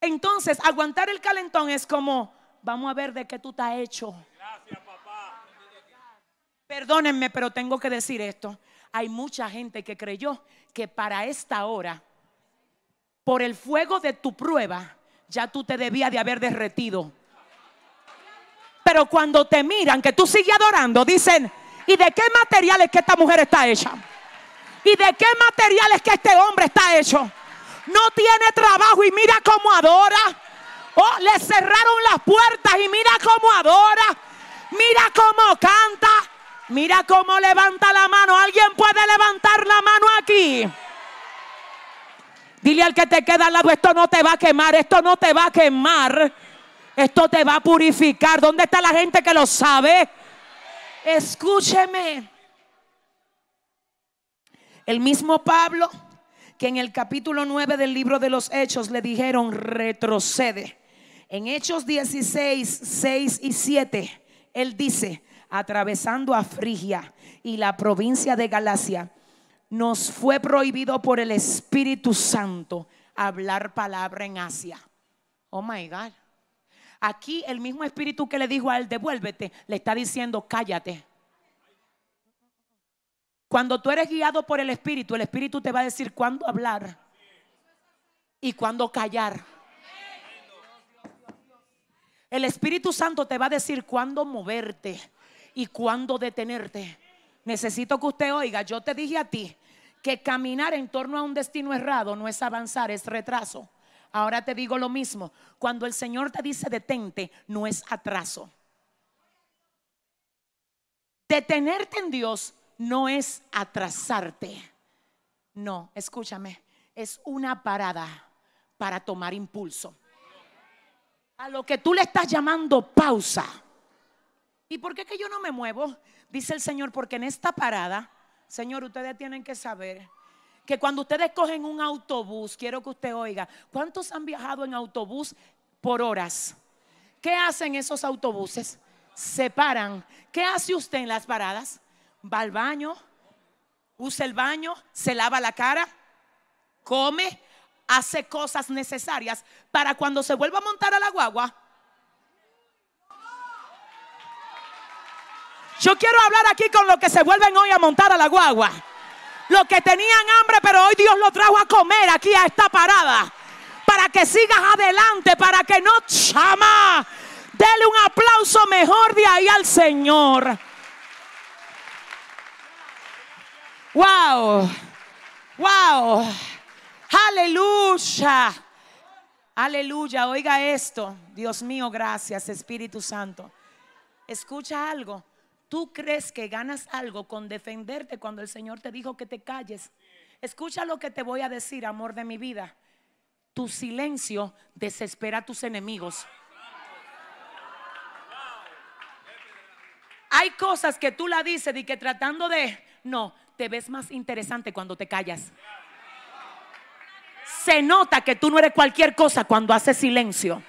Entonces, aguantar el calentón es como, vamos a ver de qué tú estás hecho. Gracias, papá. Perdónenme, pero tengo que decir esto. Hay mucha gente que creyó que para esta hora, por el fuego de tu prueba, ya tú te debías de haber derretido. Pero cuando te miran que tú sigues adorando, dicen, ¿y de qué materiales que esta mujer está hecha? ¿Y de qué materiales que este hombre está hecho? No tiene trabajo y mira cómo adora. Oh, le cerraron las puertas y mira cómo adora. Mira cómo canta. Mira cómo levanta la mano. ¿Alguien puede levantar la mano aquí? Dile al que te queda al lado, esto no te va a quemar, esto no te va a quemar. Esto te va a purificar. ¿Dónde está la gente que lo sabe? Escúcheme. El mismo Pablo que en el capítulo 9 del libro de los Hechos le dijeron retrocede. En Hechos 16, 6 y 7, él dice, atravesando a Frigia y la provincia de Galacia, nos fue prohibido por el Espíritu Santo hablar palabra en Asia. Oh my God. Aquí el mismo espíritu que le dijo a él, devuélvete, le está diciendo, cállate. Cuando tú eres guiado por el espíritu, el espíritu te va a decir cuándo hablar y cuándo callar. El Espíritu Santo te va a decir cuándo moverte y cuándo detenerte. Necesito que usted oiga, yo te dije a ti que caminar en torno a un destino errado no es avanzar, es retraso. Ahora te digo lo mismo. Cuando el Señor te dice detente, no es atraso. Detenerte en Dios no es atrasarte. No, escúchame, es una parada para tomar impulso. A lo que tú le estás llamando pausa. ¿Y por qué que yo no me muevo? Dice el Señor, porque en esta parada, Señor, ustedes tienen que saber que cuando ustedes cogen un autobús, quiero que usted oiga, ¿cuántos han viajado en autobús por horas? ¿Qué hacen esos autobuses? Se paran. ¿Qué hace usted en las paradas? Va al baño, usa el baño, se lava la cara, come, hace cosas necesarias para cuando se vuelva a montar a la guagua. Yo quiero hablar aquí con los que se vuelven hoy a montar a la guagua. Los que tenían hambre, pero hoy Dios lo trajo a comer aquí a esta parada. Para que sigas adelante, para que no chama. Dele un aplauso mejor de ahí al Señor. Wow. Wow. Aleluya. Aleluya. Oiga esto. Dios mío, gracias Espíritu Santo. Escucha algo. Tú crees que ganas algo con defenderte cuando el Señor te dijo que te calles. Escucha lo que te voy a decir, amor de mi vida. Tu silencio desespera a tus enemigos. Hay cosas que tú la dices y que tratando de... No, te ves más interesante cuando te callas. Se nota que tú no eres cualquier cosa cuando haces silencio.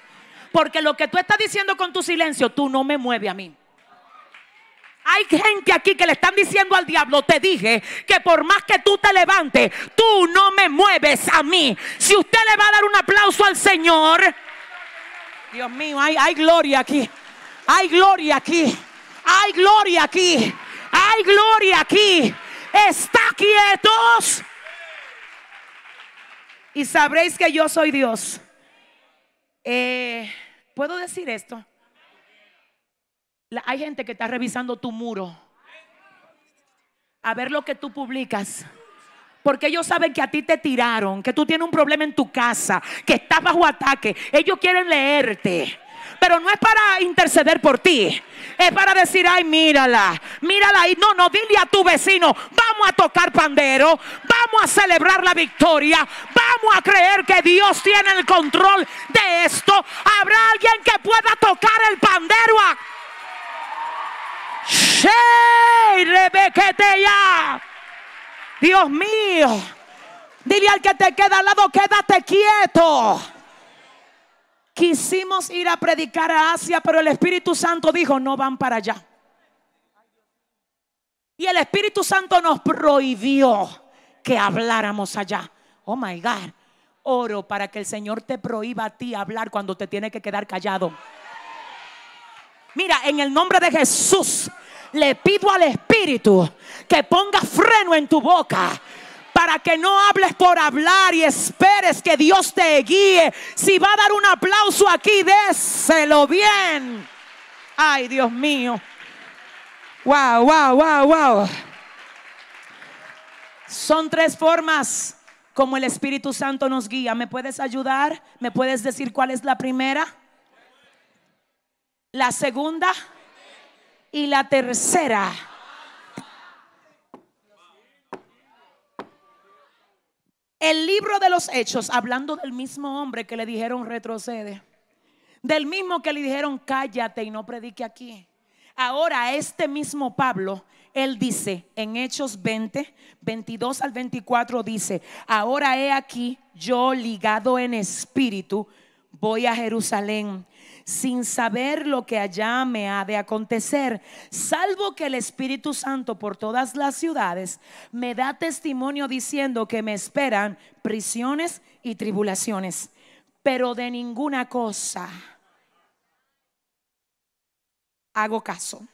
Porque lo que tú estás diciendo con tu silencio, tú no me mueves a mí. Hay gente aquí que le están diciendo al diablo, te dije que por más que tú te levantes, tú no me mueves a mí. Si usted le va a dar un aplauso al Señor, Dios mío, hay, gloria aquí. Hay gloria aquí. Hay gloria aquí. Hay gloria aquí. Está quietos. Y sabréis que yo soy Dios. Eh, ¿Puedo decir esto? Hay gente que está revisando tu muro a ver lo que tú publicas. Porque ellos saben que a ti te tiraron, que tú tienes un problema en tu casa, que estás bajo ataque. Ellos quieren leerte. Pero no es para interceder por ti. Es para decir, ay, mírala, mírala ahí. No, no, dile a tu vecino, vamos a tocar pandero, vamos a celebrar la victoria, vamos a creer que Dios tiene el control de esto. Habrá alguien que pueda tocar el pandero. Dios mío. Dile al que te queda al lado, quédate quieto. Quisimos ir a predicar a Asia, pero el Espíritu Santo dijo, no van para allá. Y el Espíritu Santo nos prohibió que habláramos allá. Oh my God. Oro para que el Señor te prohíba a ti hablar cuando te tiene que quedar callado. Mira, en el nombre de Jesús, le pido al Espíritu que ponga freno en tu boca para que no hables por hablar y esperes que Dios te guíe. Si va a dar un aplauso aquí, déselo bien. Ay, Dios mío. Wow, wow, wow, wow. Son tres formas como el Espíritu Santo nos guía. ¿Me puedes ayudar? ¿Me puedes decir cuál es la primera? La segunda y la tercera. El libro de los hechos, hablando del mismo hombre que le dijeron retrocede, del mismo que le dijeron cállate y no predique aquí. Ahora este mismo Pablo, él dice en Hechos 20, 22 al 24, dice, ahora he aquí yo ligado en espíritu, voy a Jerusalén sin saber lo que allá me ha de acontecer, salvo que el Espíritu Santo por todas las ciudades me da testimonio diciendo que me esperan prisiones y tribulaciones, pero de ninguna cosa hago caso,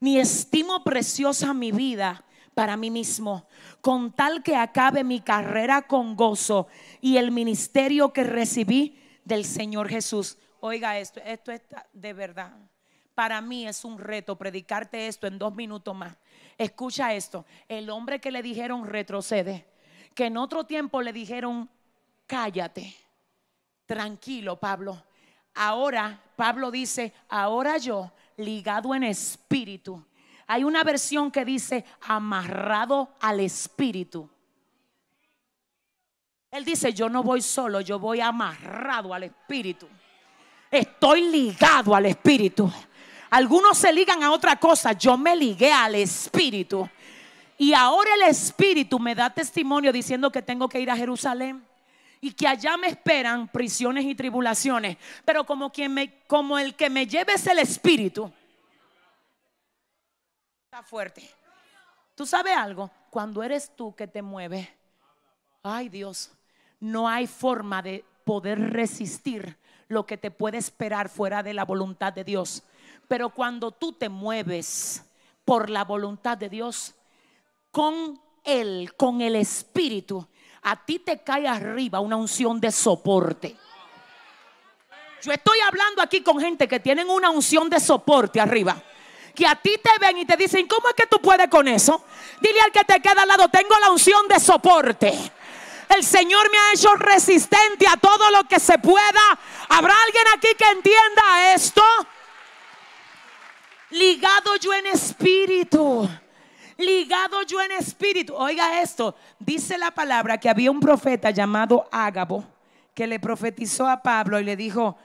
ni estimo preciosa mi vida para mí mismo, con tal que acabe mi carrera con gozo y el ministerio que recibí del Señor Jesús Oiga esto, esto está de verdad. Para mí es un reto predicarte esto en dos minutos más. Escucha esto. El hombre que le dijeron retrocede, que en otro tiempo le dijeron cállate, tranquilo Pablo. Ahora Pablo dice, ahora yo, ligado en espíritu. Hay una versión que dice amarrado al espíritu. Él dice, yo no voy solo, yo voy amarrado al espíritu. Estoy ligado al Espíritu. Algunos se ligan a otra cosa. Yo me ligué al Espíritu. Y ahora el Espíritu me da testimonio diciendo que tengo que ir a Jerusalén y que allá me esperan prisiones y tribulaciones. Pero como quien me, como el que me lleve es el Espíritu. Está fuerte. ¿Tú sabes algo? Cuando eres tú que te mueves, ay Dios, no hay forma de poder resistir lo que te puede esperar fuera de la voluntad de Dios. Pero cuando tú te mueves por la voluntad de Dios, con Él, con el Espíritu, a ti te cae arriba una unción de soporte. Yo estoy hablando aquí con gente que tienen una unción de soporte arriba. Que a ti te ven y te dicen, ¿cómo es que tú puedes con eso? Dile al que te queda al lado, tengo la unción de soporte. El Señor me ha hecho resistente a todo lo que se pueda. ¿Habrá alguien aquí que entienda esto? Ligado yo en espíritu. Ligado yo en espíritu. Oiga esto. Dice la palabra que había un profeta llamado Ágabo que le profetizó a Pablo y le dijo,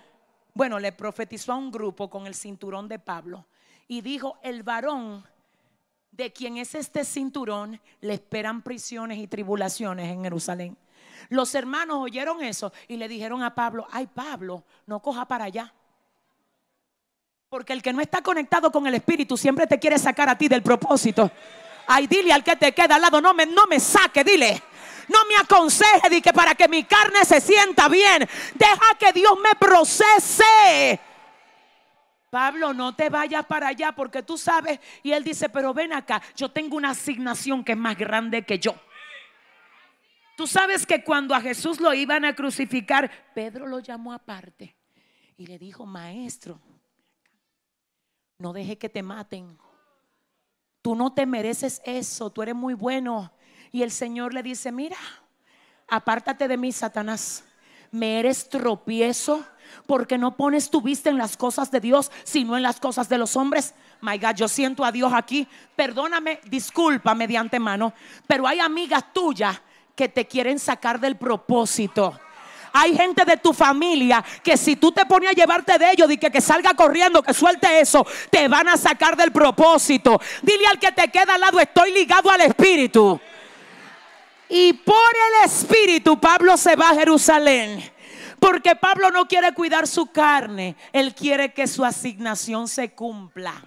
bueno, le profetizó a un grupo con el cinturón de Pablo. Y dijo, el varón de quien es este cinturón, le esperan prisiones y tribulaciones en Jerusalén. Los hermanos oyeron eso y le dijeron a Pablo, ay Pablo, no coja para allá. Porque el que no está conectado con el Espíritu siempre te quiere sacar a ti del propósito. Ay, dile al que te queda al lado, no me, no me saque, dile. No me aconseje de que para que mi carne se sienta bien, deja que Dios me procese. Pablo, no te vayas para allá porque tú sabes. Y él dice, pero ven acá, yo tengo una asignación que es más grande que yo. Tú sabes que cuando a Jesús lo iban a crucificar, Pedro lo llamó aparte y le dijo, maestro, no deje que te maten. Tú no te mereces eso, tú eres muy bueno. Y el Señor le dice, mira, apártate de mí, Satanás. Me eres tropiezo Porque no pones tu vista en las cosas de Dios, sino en las cosas de los hombres. My God, yo siento a Dios aquí. Perdóname, discúlpame de antemano, pero hay amigas tuyas que te quieren sacar del propósito. Hay gente de tu familia que si tú te pones a llevarte de ellos y que, que salga corriendo, que suelte eso, te van a sacar del propósito. Dile al que te queda al lado, estoy ligado al Espíritu. Y por el Espíritu Pablo se va a Jerusalén. Porque Pablo no quiere cuidar su carne, él quiere que su asignación se cumpla.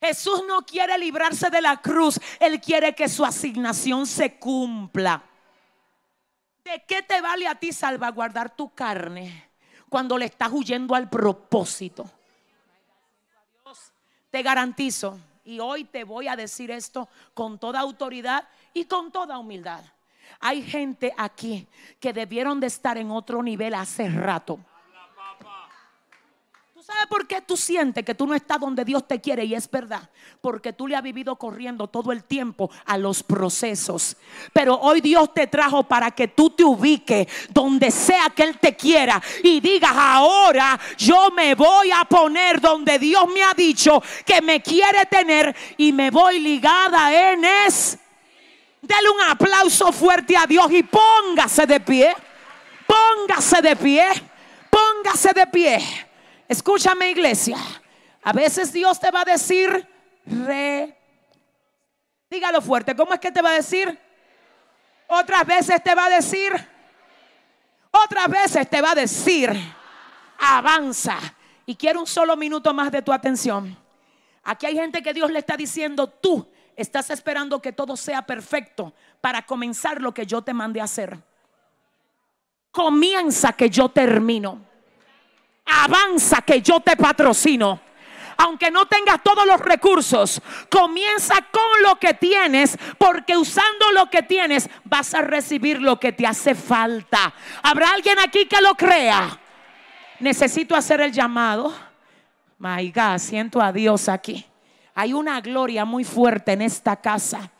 Jesús no quiere librarse de la cruz, él quiere que su asignación se cumpla. ¿De qué te vale a ti salvaguardar tu carne cuando le estás huyendo al propósito? Te garantizo, y hoy te voy a decir esto con toda autoridad y con toda humildad. Hay gente aquí que debieron de estar en otro nivel hace rato. ¿Sabes por qué tú sientes que tú no estás donde Dios te quiere? Y es verdad, porque tú le has vivido corriendo todo el tiempo a los procesos. Pero hoy Dios te trajo para que tú te ubiques donde sea que Él te quiera y digas, ahora yo me voy a poner donde Dios me ha dicho que me quiere tener y me voy ligada en es. Dale un aplauso fuerte a Dios y póngase de pie. Póngase de pie. Póngase de pie. Escúchame iglesia. A veces Dios te va a decir re. Dígalo fuerte. ¿Cómo es que te va a decir? Otras veces te va a decir. Otras veces te va a decir. Avanza. Y quiero un solo minuto más de tu atención. Aquí hay gente que Dios le está diciendo, tú estás esperando que todo sea perfecto para comenzar lo que yo te mandé a hacer. Comienza que yo termino avanza que yo te patrocino. Aunque no tengas todos los recursos, comienza con lo que tienes, porque usando lo que tienes vas a recibir lo que te hace falta. ¿Habrá alguien aquí que lo crea? Necesito hacer el llamado. My God, siento a Dios aquí. Hay una gloria muy fuerte en esta casa.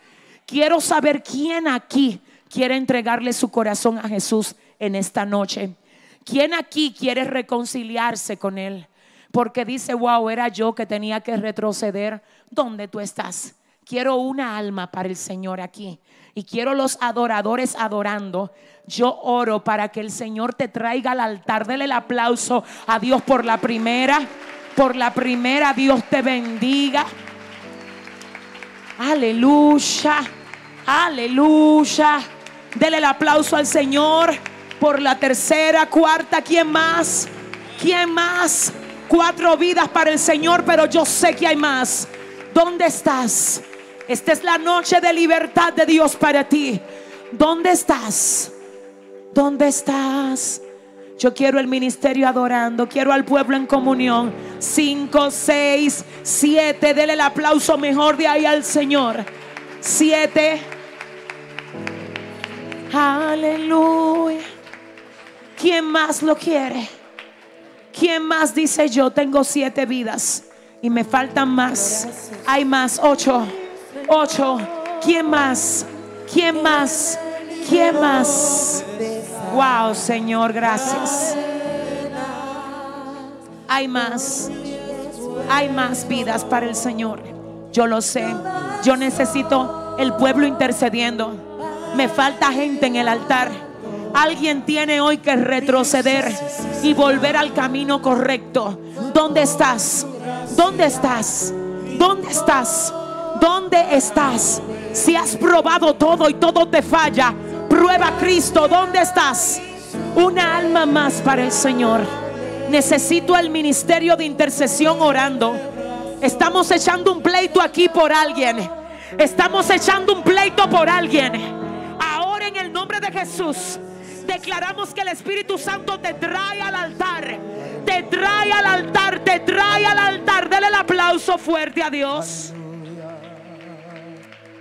Quiero saber quién aquí quiere entregarle su corazón a Jesús en esta noche. ¿Quién aquí quiere reconciliarse con Él? Porque dice, wow, era yo que tenía que retroceder. ¿Dónde tú estás? Quiero una alma para el Señor aquí. Y quiero los adoradores adorando. Yo oro para que el Señor te traiga al altar. Dele el aplauso a Dios por la primera. Por la primera, Dios te bendiga. Aleluya. Aleluya. Dele el aplauso al Señor por la tercera, cuarta, ¿quién más? ¿Quién más? Cuatro vidas para el Señor, pero yo sé que hay más. ¿Dónde estás? Esta es la noche de libertad de Dios para ti. ¿Dónde estás? ¿Dónde estás? Yo quiero el ministerio adorando, quiero al pueblo en comunión. Cinco, seis, siete. Dele el aplauso mejor de ahí al Señor. Siete. Aleluya. ¿Quién más lo quiere? ¿Quién más dice yo tengo siete vidas y me faltan más? Hay más, ocho, ocho. ¿Quién más? ¿Quién más? ¿Quién más? Wow, Señor, gracias. Hay más. Hay más vidas para el Señor. Yo lo sé. Yo necesito el pueblo intercediendo. Me falta gente en el altar. Alguien tiene hoy que retroceder y volver al camino correcto. ¿Dónde estás? ¿Dónde estás? ¿Dónde estás? ¿Dónde estás? Si has probado todo y todo te falla, prueba Cristo. ¿Dónde estás? Una alma más para el Señor. Necesito el ministerio de intercesión orando. Estamos echando un pleito aquí por alguien. Estamos echando un pleito por alguien. Ahora en el nombre de Jesús declaramos que el Espíritu Santo te trae al altar. Te trae al altar, te trae al altar. Dele el aplauso fuerte a Dios.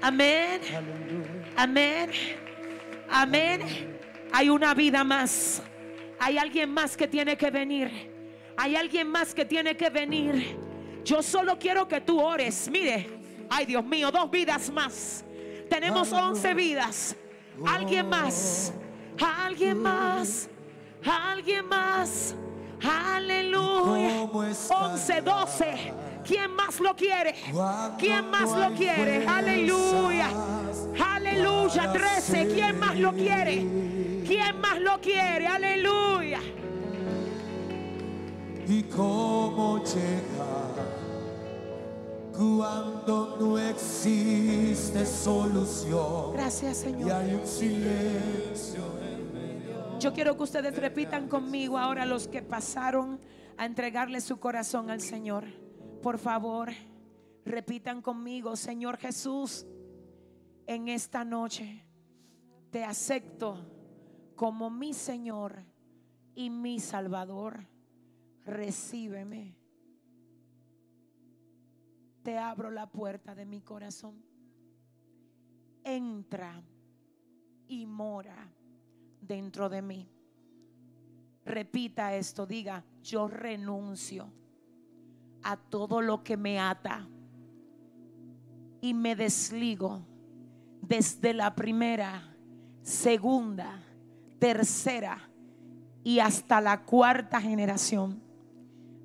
Amén. Amén. Amén. Hay una vida más. Hay alguien más que tiene que venir. Hay alguien más que tiene que venir. Yo solo quiero que tú ores. Mire. Ay, Dios mío, dos vidas más. Tenemos once vidas. Alguien más alguien más, alguien más, Aleluya. ¿Cómo escalar? 11, 12. ¿Quién más lo quiere? ¿Quién más lo quiere? Aleluya. Aleluya. para 13. ¿Quién más lo quiere? ¿Quién más lo quiere? Aleluya. ¿Y cómo llegar cuando no existe solución? Gracias, Y Señor. hay un silencio. Yo quiero que ustedes repitan conmigo ahora los que pasaron a entregarle su corazón al Señor. Por favor, repitan conmigo, Señor Jesús, en esta noche te acepto como mi Señor y mi Salvador. Recíbeme. Te abro la puerta de mi corazón. Entra y mora dentro de mí. Repita esto, diga, yo renuncio a todo lo que me ata y me desligo desde la primera, segunda, tercera y hasta la cuarta generación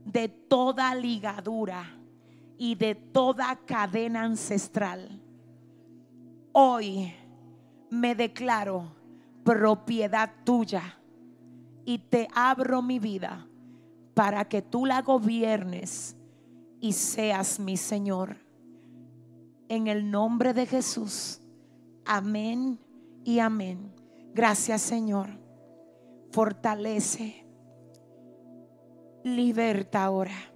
de toda ligadura y de toda cadena ancestral. Hoy me declaro propiedad tuya y te abro mi vida para que tú la gobiernes y seas mi Señor. En el nombre de Jesús. Amén y amén. Gracias Señor. Fortalece. Liberta ahora.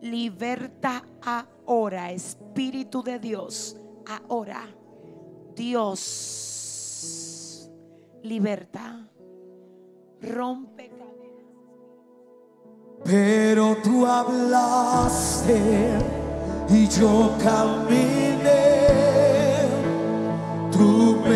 Liberta ahora, Espíritu de Dios. Ahora. Dios. Liberta. Rompe cadenas. Pero tú hablaste y yo caminé. Tú